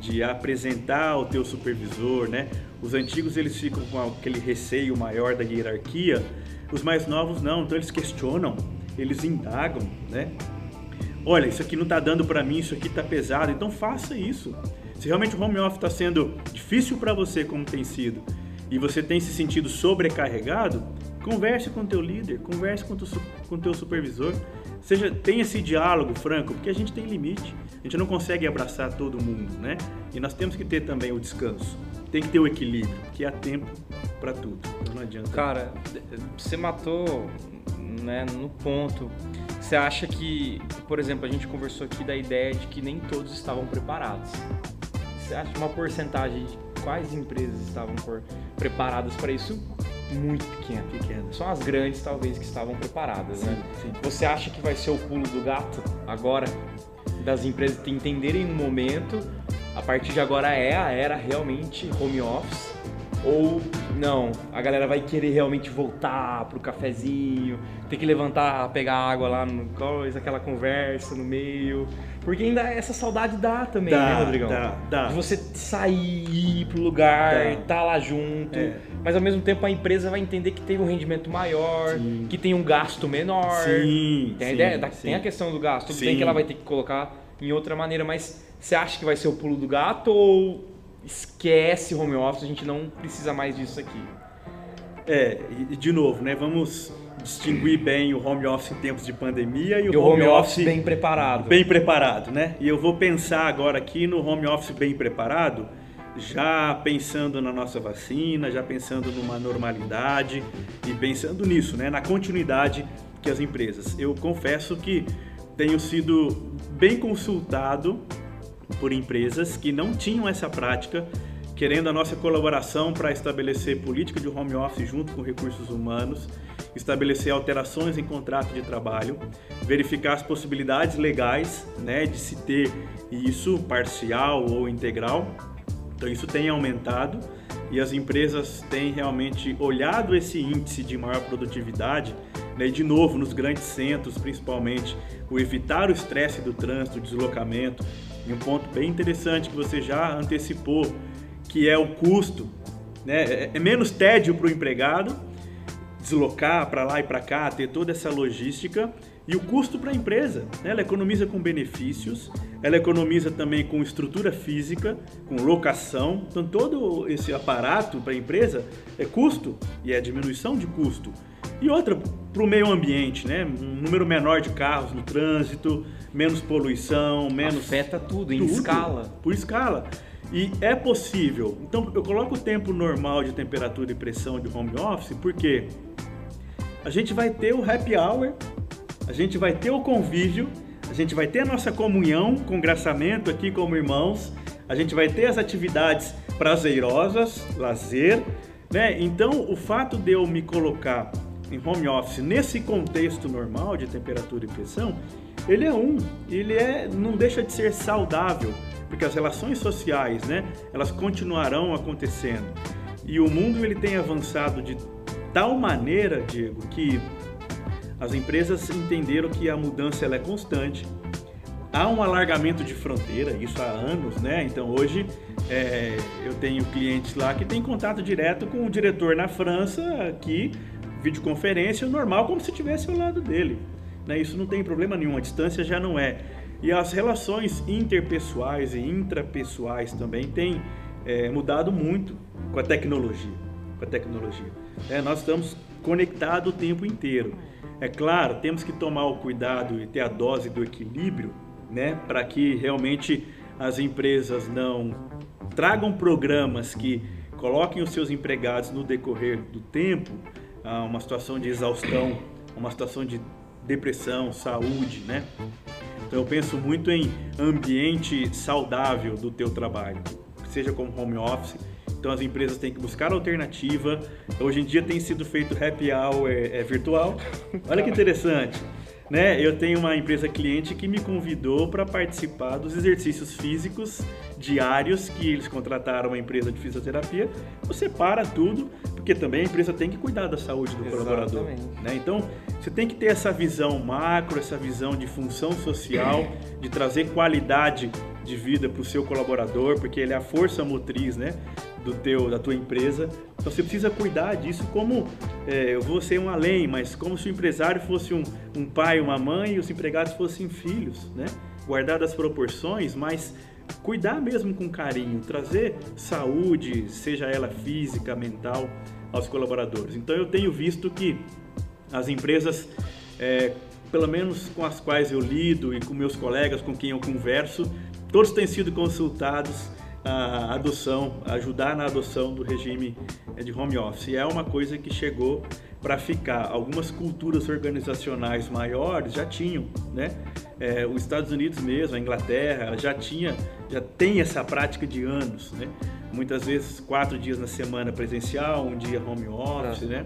de apresentar ao teu supervisor, né? Os antigos eles ficam com aquele receio maior da hierarquia, os mais novos não, então eles questionam, eles indagam, né? Olha, isso aqui não está dando para mim, isso aqui está pesado, então faça isso. Se realmente o home office está sendo difícil para você, como tem sido, e você tem se sentido sobrecarregado, converse com o teu líder, converse com o teu supervisor, seja tem esse diálogo franco, porque a gente tem limite, a gente não consegue abraçar todo mundo, né? E nós temos que ter também o descanso, tem que ter o equilíbrio, que há tempo para tudo. Então não adianta.
Cara, você matou, né, no ponto. Você acha que, por exemplo, a gente conversou aqui da ideia de que nem todos estavam preparados. Você acha uma porcentagem de quais empresas estavam preparadas para isso? Muito pequena. pequena. São as grandes, talvez, que estavam preparadas, sim, né? Sim. Você acha que vai ser o pulo do gato agora? Das empresas entenderem no momento, a partir de agora é a era realmente home office? Ou não, a galera vai querer realmente voltar pro cafezinho, ter que levantar, pegar água lá no coisa, aquela conversa no meio. Porque ainda essa saudade dá também,
dá,
né, Rodrigão?
Dá, dá.
De você sair, ir pro lugar, estar tá lá junto. É. Mas ao mesmo tempo a empresa vai entender que tem um rendimento maior, sim. que tem um gasto menor.
Sim.
Tem a,
sim,
ideia, sim. tem a questão do gasto. Tudo bem que ela vai ter que colocar em outra maneira, mas você acha que vai ser o pulo do gato ou esquece home office, a gente não precisa mais disso aqui?
É, de novo, né? Vamos distinguir bem o home office em tempos de pandemia e
o, e home, home office, office bem preparado.
Bem preparado, né? E eu vou pensar agora aqui no home office bem preparado, já pensando na nossa vacina, já pensando numa normalidade e pensando nisso, né? Na continuidade que as empresas. Eu confesso que tenho sido bem consultado por empresas que não tinham essa prática querendo a nossa colaboração para estabelecer política de home office junto com recursos humanos, estabelecer alterações em contrato de trabalho, verificar as possibilidades legais né, de se ter isso parcial ou integral. Então isso tem aumentado e as empresas têm realmente olhado esse índice de maior produtividade, né, e de novo nos grandes centros principalmente, o evitar o estresse do trânsito, do deslocamento, e um ponto bem interessante que você já antecipou que é o custo né? É, é menos tédio para o empregado deslocar para lá e para cá, ter toda essa logística e o custo para a empresa. Né? Ela economiza com benefícios, ela economiza também com estrutura física, com locação. Então, todo esse aparato para a empresa é custo e é diminuição de custo. E outra, para o meio ambiente, né? um número menor de carros no trânsito, menos poluição, menos.
Afeta tudo, em tudo, escala.
Por escala. E é possível. Então, eu coloco o tempo normal de temperatura e pressão de home office, porque a gente vai ter o happy hour, a gente vai ter o convívio, a gente vai ter a nossa comunhão, congraçamento aqui como irmãos, a gente vai ter as atividades prazerosas, lazer, né? Então, o fato de eu me colocar em home office nesse contexto normal de temperatura e pressão, ele é um, ele é não deixa de ser saudável porque as relações sociais, né, elas continuarão acontecendo. E o mundo ele tem avançado de tal maneira, Diego, que as empresas entenderam que a mudança ela é constante. Há um alargamento de fronteira, isso há anos, né? Então hoje é, eu tenho clientes lá que têm contato direto com o diretor na França, aqui, videoconferência, normal, como se estivesse ao lado dele. Né? Isso não tem problema nenhum, a distância já não é. E as relações interpessoais e intrapessoais também têm é, mudado muito com a tecnologia. Com a tecnologia. É, nós estamos conectados o tempo inteiro. É claro, temos que tomar o cuidado e ter a dose do equilíbrio, né, para que realmente as empresas não tragam programas que coloquem os seus empregados no decorrer do tempo a uma situação de exaustão, uma situação de depressão, saúde, né? Então eu penso muito em ambiente saudável do teu trabalho, seja como home office. Então as empresas têm que buscar alternativa. Hoje em dia tem sido feito happy hour é, é virtual. Olha que interessante. Né? Eu tenho uma empresa cliente que me convidou para participar dos exercícios físicos diários que eles contrataram uma empresa de fisioterapia. Você para tudo, porque também a empresa tem que cuidar da saúde do Exatamente. colaborador. Né? Então, você tem que ter essa visão macro, essa visão de função social, de trazer qualidade de vida para o seu colaborador, porque ele é a força motriz, né? do teu, da tua empresa. Então você precisa cuidar disso como é, eu vou ser um além, mas como se o empresário fosse um, um pai, uma mãe e os empregados fossem filhos, né? Guardar as proporções, mas cuidar mesmo com carinho, trazer saúde, seja ela física, mental, aos colaboradores. Então eu tenho visto que as empresas, é, pelo menos com as quais eu lido e com meus colegas com quem eu converso, todos têm sido consultados a adoção, ajudar na adoção do regime de home office. E é uma coisa que chegou para ficar. Algumas culturas organizacionais maiores já tinham, né? É, os Estados Unidos mesmo, a Inglaterra, já tinha, já tem essa prática de anos, né? Muitas vezes quatro dias na semana presencial, um dia home office, né?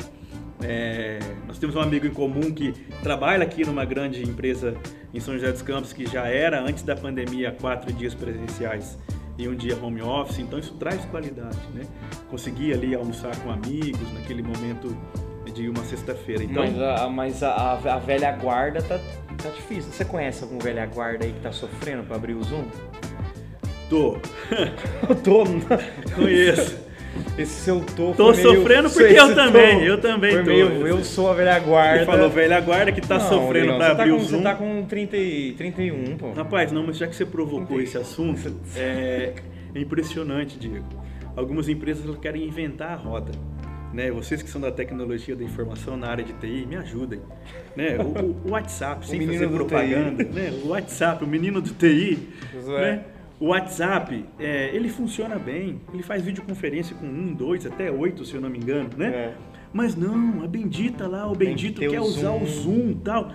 É, nós temos um amigo em comum que trabalha aqui numa grande empresa em São José dos Campos que já era antes da pandemia quatro dias presenciais e um dia home office, então isso traz qualidade, né? Conseguir ali almoçar com amigos naquele momento de uma sexta-feira. Então...
Mas, a, mas a, a, velha guarda tá, tá difícil. Você conhece algum velha guarda aí que tá sofrendo para abrir o Zoom?
Tô.
tô.
Conheço.
Esse seu tô
Tô sofrendo meio, porque eu também, eu também tô.
Meio, eu sou a velha guarda.
Ele falou velha guarda que tá não, sofrendo para tá abrir
tá
com, o Zoom.
Você tá com 30, 31, pô.
Rapaz, não, mas já que você provocou esse assunto, é, é impressionante, Diego. Algumas empresas querem inventar a roda. Né? Vocês que são da tecnologia da informação na área de TI, me ajudem. Né? O, o WhatsApp, sem fazer propaganda, né? o WhatsApp, o menino do TI, né? O WhatsApp, é, ele funciona bem, ele faz videoconferência com um, dois, até oito, se eu não me engano, né? É. Mas não, a bendita lá, o bendito que quer usar Zoom. o Zoom e tal.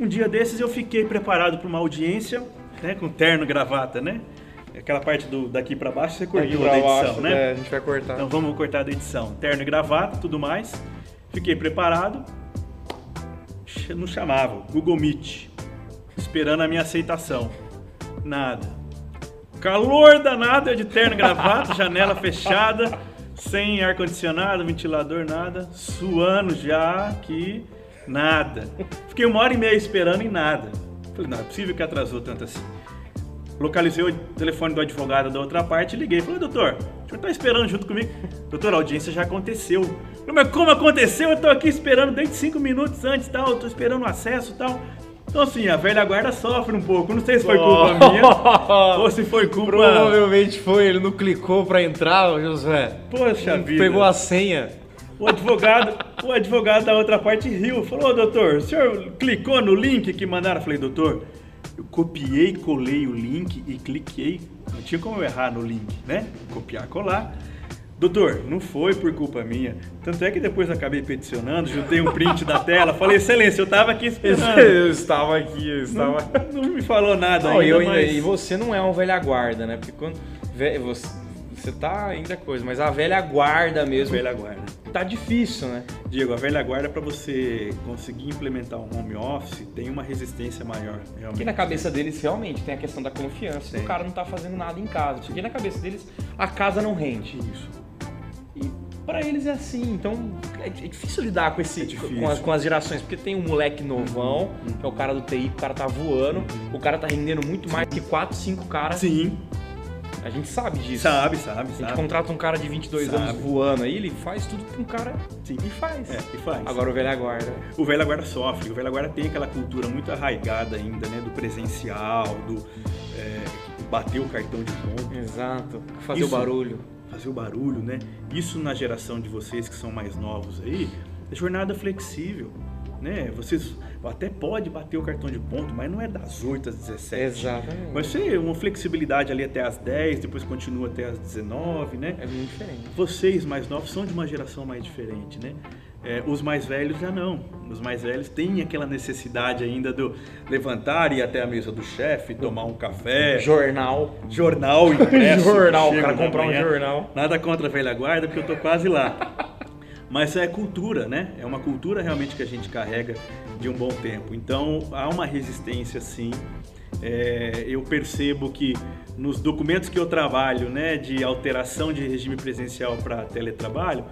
Um dia desses eu fiquei preparado para uma audiência, né, com terno gravata, né? Aquela parte do daqui para baixo você cortou da edição, baixo, né?
É, a gente vai cortar.
Então vamos cortar da edição. Terno e gravata, tudo mais. Fiquei preparado. Não chamava, Google Meet. Esperando a minha aceitação. Nada. Calor danado, eu de terno gravata, janela fechada, sem ar-condicionado, ventilador, nada. Suando já que nada. Fiquei uma hora e meia esperando e nada. Falei, não, é possível que atrasou tanto assim. Localizei o telefone do advogado da outra parte e liguei. Falei, doutor, o senhor tá esperando junto comigo? Doutor, a audiência já aconteceu. Falei, mas como aconteceu? Eu tô aqui esperando desde cinco minutos antes tal, eu tô esperando o acesso e tal. Então, assim, a velha guarda sofre um pouco. Não sei se foi culpa minha ou se foi culpa.
Provavelmente foi, ele não clicou pra entrar, Josué.
Poxa vida.
Pegou a senha.
O advogado, o advogado da outra parte riu. Falou, doutor, o senhor clicou no link que mandaram? Eu falei, doutor, eu copiei, colei o link e cliquei. Não tinha como eu errar no link, né? Copiar, colar. Doutor, não foi por culpa minha. Tanto é que depois eu acabei peticionando, juntei um print da tela. Falei, excelência, eu tava aqui esperando.
Eu estava aqui, eu estava.
Não, não me falou nada
Não,
ainda,
eu ainda-
mas...
E você não é um velha guarda, né? Porque quando. Você, você tá ainda coisa, mas a velha guarda mesmo.
Velha guarda.
Tá difícil, né?
Diego, a velha guarda para você conseguir implementar um home office tem uma resistência maior, realmente.
Porque na cabeça deles realmente tem a questão da confiança. O cara não tá fazendo nada em casa. Porque na cabeça deles a casa não rende.
Isso.
E pra eles é assim. Então é, é difícil lidar com esse
É
com, as, com as gerações. Porque tem um moleque novão, que é o cara do TI, o cara tá voando, o cara tá rendendo muito mais que 4, 5 caras.
Sim,
A gente sabe disso.
sabe, sabe,
A gente
sabe.
contrata um cara de 22
Sabe.
anos voando aí, ele faz tudo que um cara
Sim.
e faz.
É, e faz.
Agora o velho aguarda.
O velho guarda sofre, o velho guarda tem aquela cultura muito arraigada ainda, né? Do presencial, do é, bater o cartão de ponto,
Exato. Fazer
Isso.
o barulho.
fazer o barulho, né? Isso na geração de vocês que são mais novos aí, é jornada flexível, né? Vocês até pode bater o cartão de ponto, mas não é das 8 às 17.
Exatamente.
Vai ser uma flexibilidade ali até às 10, depois continua até às 19, né?
É muito diferente.
Vocês mais novos são de uma geração mais diferente, né? É, os mais velhos já não. Os mais velhos têm aquela necessidade ainda do levantar e ir até a mesa do chefe, tomar um café,
Jornal.
jornal impresso.
jornal, cara comprar um
manhã.
jornal.
Nada contra a velha guarda, porque eu tô quase lá. Mas é cultura, né? É uma cultura realmente que a gente carrega de um bom tempo. Então há uma resistência, sim. É, eu percebo que nos documentos que eu trabalho, né, de alteração de regime presencial para teletrabalho,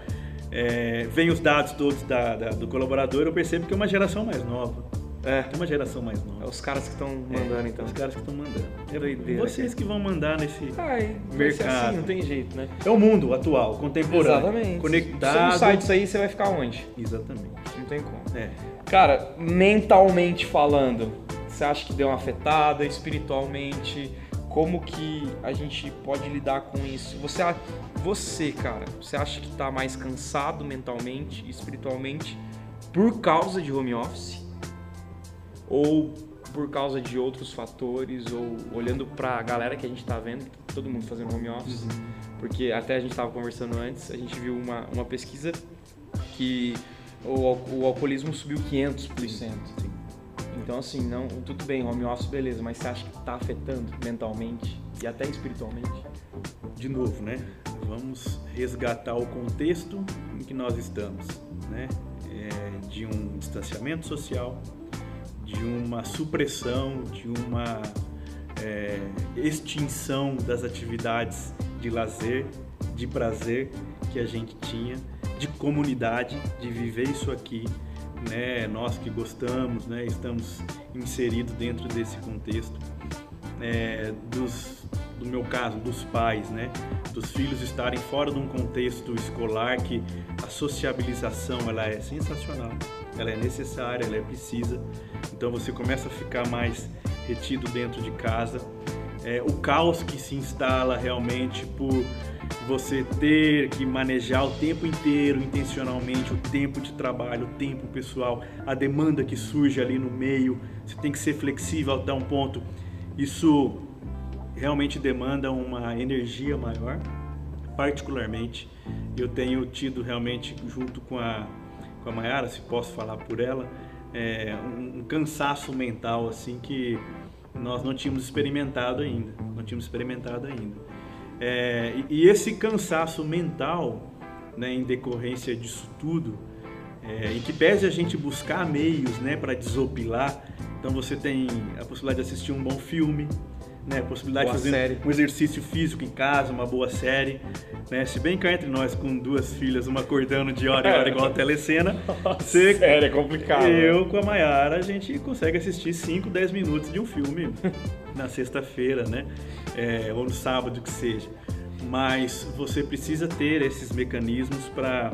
é, vem os dados todos da- da- do colaborador. Eu percebo que é uma geração mais nova.
É.
É uma geração mais
É
nova.
os caras que estão mandando, então.
Os caras que estão mandando. É
Doideira,
vocês que vão mandar nesse.
Ai,
Mercado.
assim, não tem jeito, né?
É o mundo atual, contemporâneo.
Exatamente.
Conectado.
Se você não sai disso aí, você vai ficar onde?
Exatamente.
Não tem como.
É.
Cara, mentalmente falando, você acha que deu uma afetada? Espiritualmente, como que a gente pode lidar com isso? Você, você cara, você acha que tá mais cansado mentalmente e espiritualmente por causa de home office? Ou por causa de outros fatores? Ou olhando pra galera que a gente tá vendo, todo mundo fazendo home office? Porque até a gente tava conversando antes, a gente viu uma, uma pesquisa que o, o alcoolismo subiu 500%. Então, assim, não, tudo bem, home office, beleza, mas você acha que tá afetando mentalmente e até espiritualmente?
De novo, né? Vamos resgatar o contexto em que nós estamos, né? É, de um distanciamento social, de uma supressão, de uma é, extinção das atividades de lazer, de prazer que a gente tinha, de comunidade, de viver isso aqui, né? Nós que gostamos, né? Estamos inseridos dentro desse contexto é, dos, do meu caso, dos pais, né? Dos filhos estarem fora de um contexto escolar que a sociabilização ela é sensacional, ela é necessária, ela é precisa. Então você começa a ficar mais retido dentro de casa. É, o caos que se instala realmente por você ter que manejar o tempo inteiro, intencionalmente, o tempo de trabalho, o tempo pessoal, a demanda que surge ali no meio. Você tem que ser flexível até um ponto. Isso realmente demanda uma energia maior. Particularmente, eu tenho tido realmente, junto com a, com a Mayara, se posso falar por ela, é, um, um cansaço mental assim que nós não tínhamos experimentado ainda. Não tínhamos experimentado ainda. É, e, e esse cansaço mental, né, em decorrência disso tudo, é, em que pese a gente buscar meios né, para desopilar, então você tem a possibilidade de assistir um bom filme, né? Possibilidade
Boa
de fazer
série.
um exercício físico em casa, uma boa série. Né? Se bem cá entre nós, com duas filhas, uma acordando de hora em hora igual a telecena, você,
Sério, é complicado.
eu com a Mayara, a gente consegue assistir 5, 10 minutos de um filme na sexta-feira, né? É, ou no sábado, que seja. Mas você precisa ter esses mecanismos para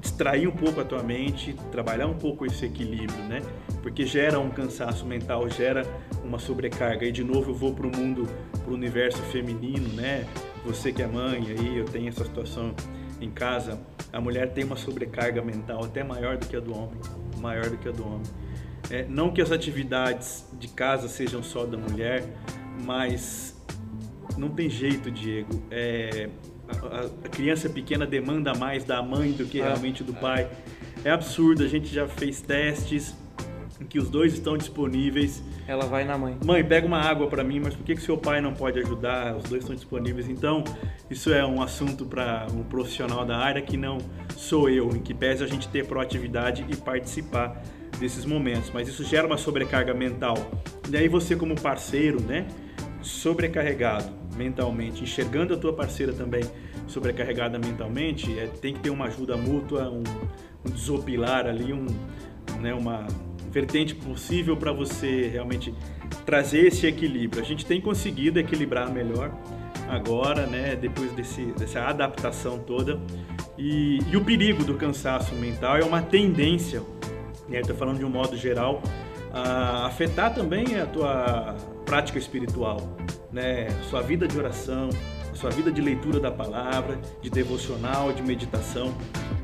distrair um pouco a tua mente, trabalhar um pouco esse equilíbrio, né? Porque gera um cansaço mental, gera uma sobrecarga. E de novo eu vou para o mundo, para o universo feminino, né? Você que é mãe aí, eu tenho essa situação em casa, a mulher tem uma sobrecarga mental até maior do que a do homem, maior do que a do homem. É, não que as atividades de casa sejam só da mulher, mas não tem jeito, Diego. É, a, a, criança pequena demanda mais da mãe do que
É.
realmente do pai. É absurdo, a gente já fez testes em que os dois estão disponíveis.
Ela vai na mãe.
Mãe, pega uma água para mim, mas por que, que seu pai não pode ajudar? Os dois estão disponíveis. Então, isso é um assunto para um profissional da área que não sou eu, em que pese a gente ter proatividade e participar desses momentos. Mas isso gera uma sobrecarga mental. E aí você como parceiro, né, sobrecarregado mentalmente, enxergando a tua parceira também sobrecarregada mentalmente, é, tem que ter uma ajuda mútua, um, um desopilar ali, um, né, uma vertente possível para você realmente trazer esse equilíbrio. A gente tem conseguido equilibrar melhor agora, né, depois desse, dessa adaptação toda. E, e o perigo do cansaço mental é uma tendência, né, falando de um modo geral, a afetar também a tua prática espiritual, né, sua vida de oração, sua vida de leitura da palavra, de devocional, de meditação.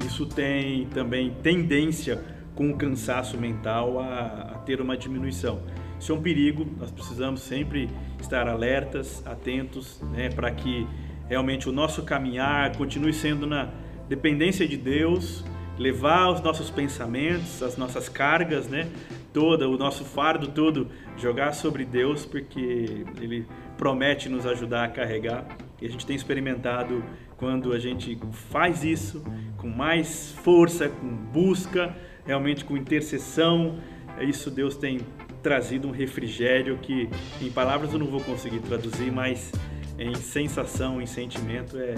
Isso tem também tendência com o cansaço mental a, a ter uma diminuição. Isso é um perigo, nós precisamos sempre estar alertas, atentos, né, para que realmente o nosso caminhar continue sendo na dependência de Deus, levar os nossos pensamentos, as nossas cargas, né, toda, o nosso fardo todo, jogar sobre Deus, porque Ele promete nos ajudar a carregar. E a gente tem experimentado quando a gente faz isso com mais força, com busca, realmente com intercessão, é isso Deus tem trazido um refrigério que em palavras eu não vou conseguir traduzir, mas em sensação, em sentimento é,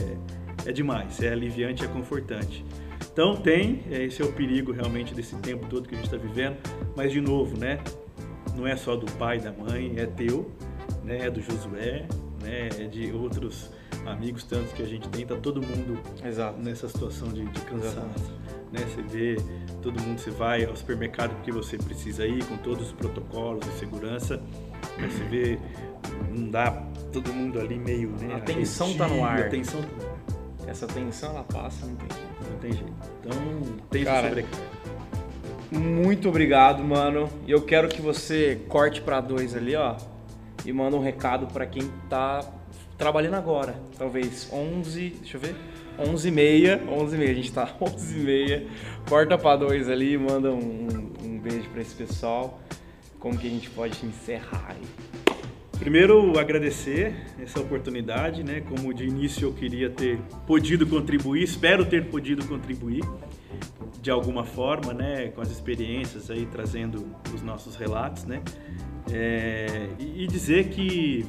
é demais, é aliviante, é confortante. Então tem, esse é o perigo realmente desse tempo todo que a gente está vivendo, mas de novo, né? Não é só do pai, da mãe, é teu, né? É do Josué, né? É de outros amigos tantos que a gente tem, tá todo mundo
Exato.
nessa situação de, de cansaço. Né? Você vê todo mundo, você vai ao supermercado porque você precisa ir, com todos os protocolos de segurança. Mas você vê, não dá todo mundo ali meio. Né,
A tensão tá no ar.
A tensão tá no ar,
Essa tensão ela passa, não tem jeito.
não tem jeito. Então tem
Cara,
sobrecarga.
Muito obrigado, mano. E eu quero que você corte pra dois ali, ó. E manda um recado pra quem tá trabalhando agora. Talvez 11, deixa eu ver. 11 e meia, 11 e meia, a gente tá 11 e meia. Corta pra dois ali manda um, um, beijo pra esse pessoal. Como que a gente pode encerrar aí?
Primeiro, agradecer essa oportunidade, né? Como de início eu queria ter podido contribuir, espero ter podido contribuir de alguma forma, né? Com as experiências aí, trazendo os nossos relatos, né? É, e, dizer que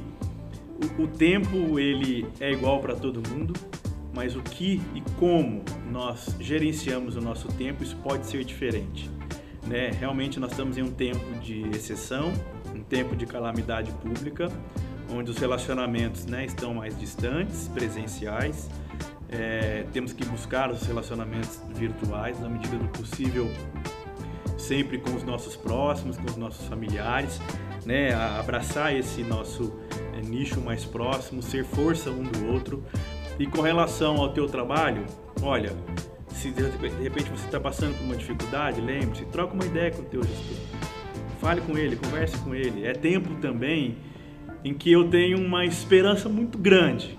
o, o tempo, ele é igual para todo mundo, mas o que e como nós gerenciamos o nosso tempo, isso pode ser diferente. Né? Realmente nós estamos em um tempo de exceção, um tempo de calamidade pública, onde os relacionamentos né, estão mais distantes, presenciais. É, temos que buscar os relacionamentos virtuais na medida do possível, sempre com os nossos próximos, com os nossos familiares, né? Abraçar esse nosso é, nicho mais próximo, ser força um do outro. E com relação ao teu trabalho, olha, se de repente você está passando por uma dificuldade, lembre-se, troca uma ideia com o teu gestor. Fale com ele, converse com ele. É tempo também em que eu tenho uma esperança muito grande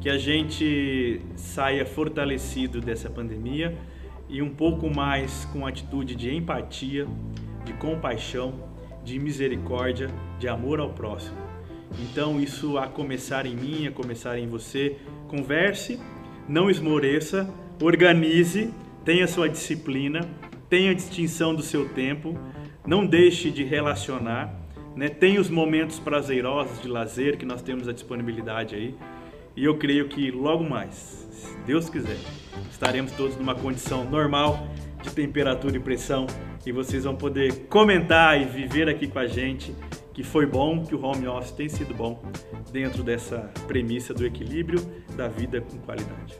que a gente saia fortalecido dessa pandemia e um pouco mais com atitude de empatia, de compaixão, de misericórdia, de amor ao próximo. Então, isso a começar em mim, a começar em você. Converse, não esmoreça, organize, tenha sua disciplina, tenha distinção do seu tempo, não deixe de relacionar, né? Tem os momentos prazerosos de lazer que nós temos a disponibilidade aí. E eu creio que logo mais, se Deus quiser, estaremos todos numa condição normal de temperatura e pressão e vocês vão poder comentar e viver aqui com a gente que foi bom, que o home office tem sido bom dentro dessa premissa do equilíbrio da vida com qualidade.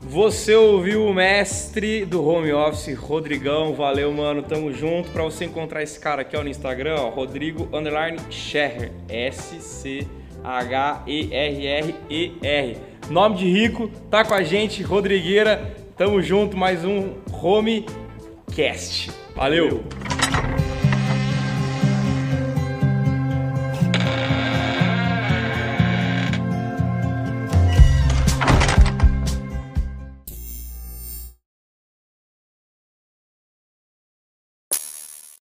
Você ouviu o mestre do home office, Rodrigão. Valeu, mano. Tamo junto. Para você encontrar esse cara aqui ó, no Instagram, ó, Rodrigo Underline Scherrer. S-C-H-E-R-R-E-R. Nome de rico, tá com a gente, Rodrigueira. Tamo junto, mais um Home Cast. Valeu. Valeu.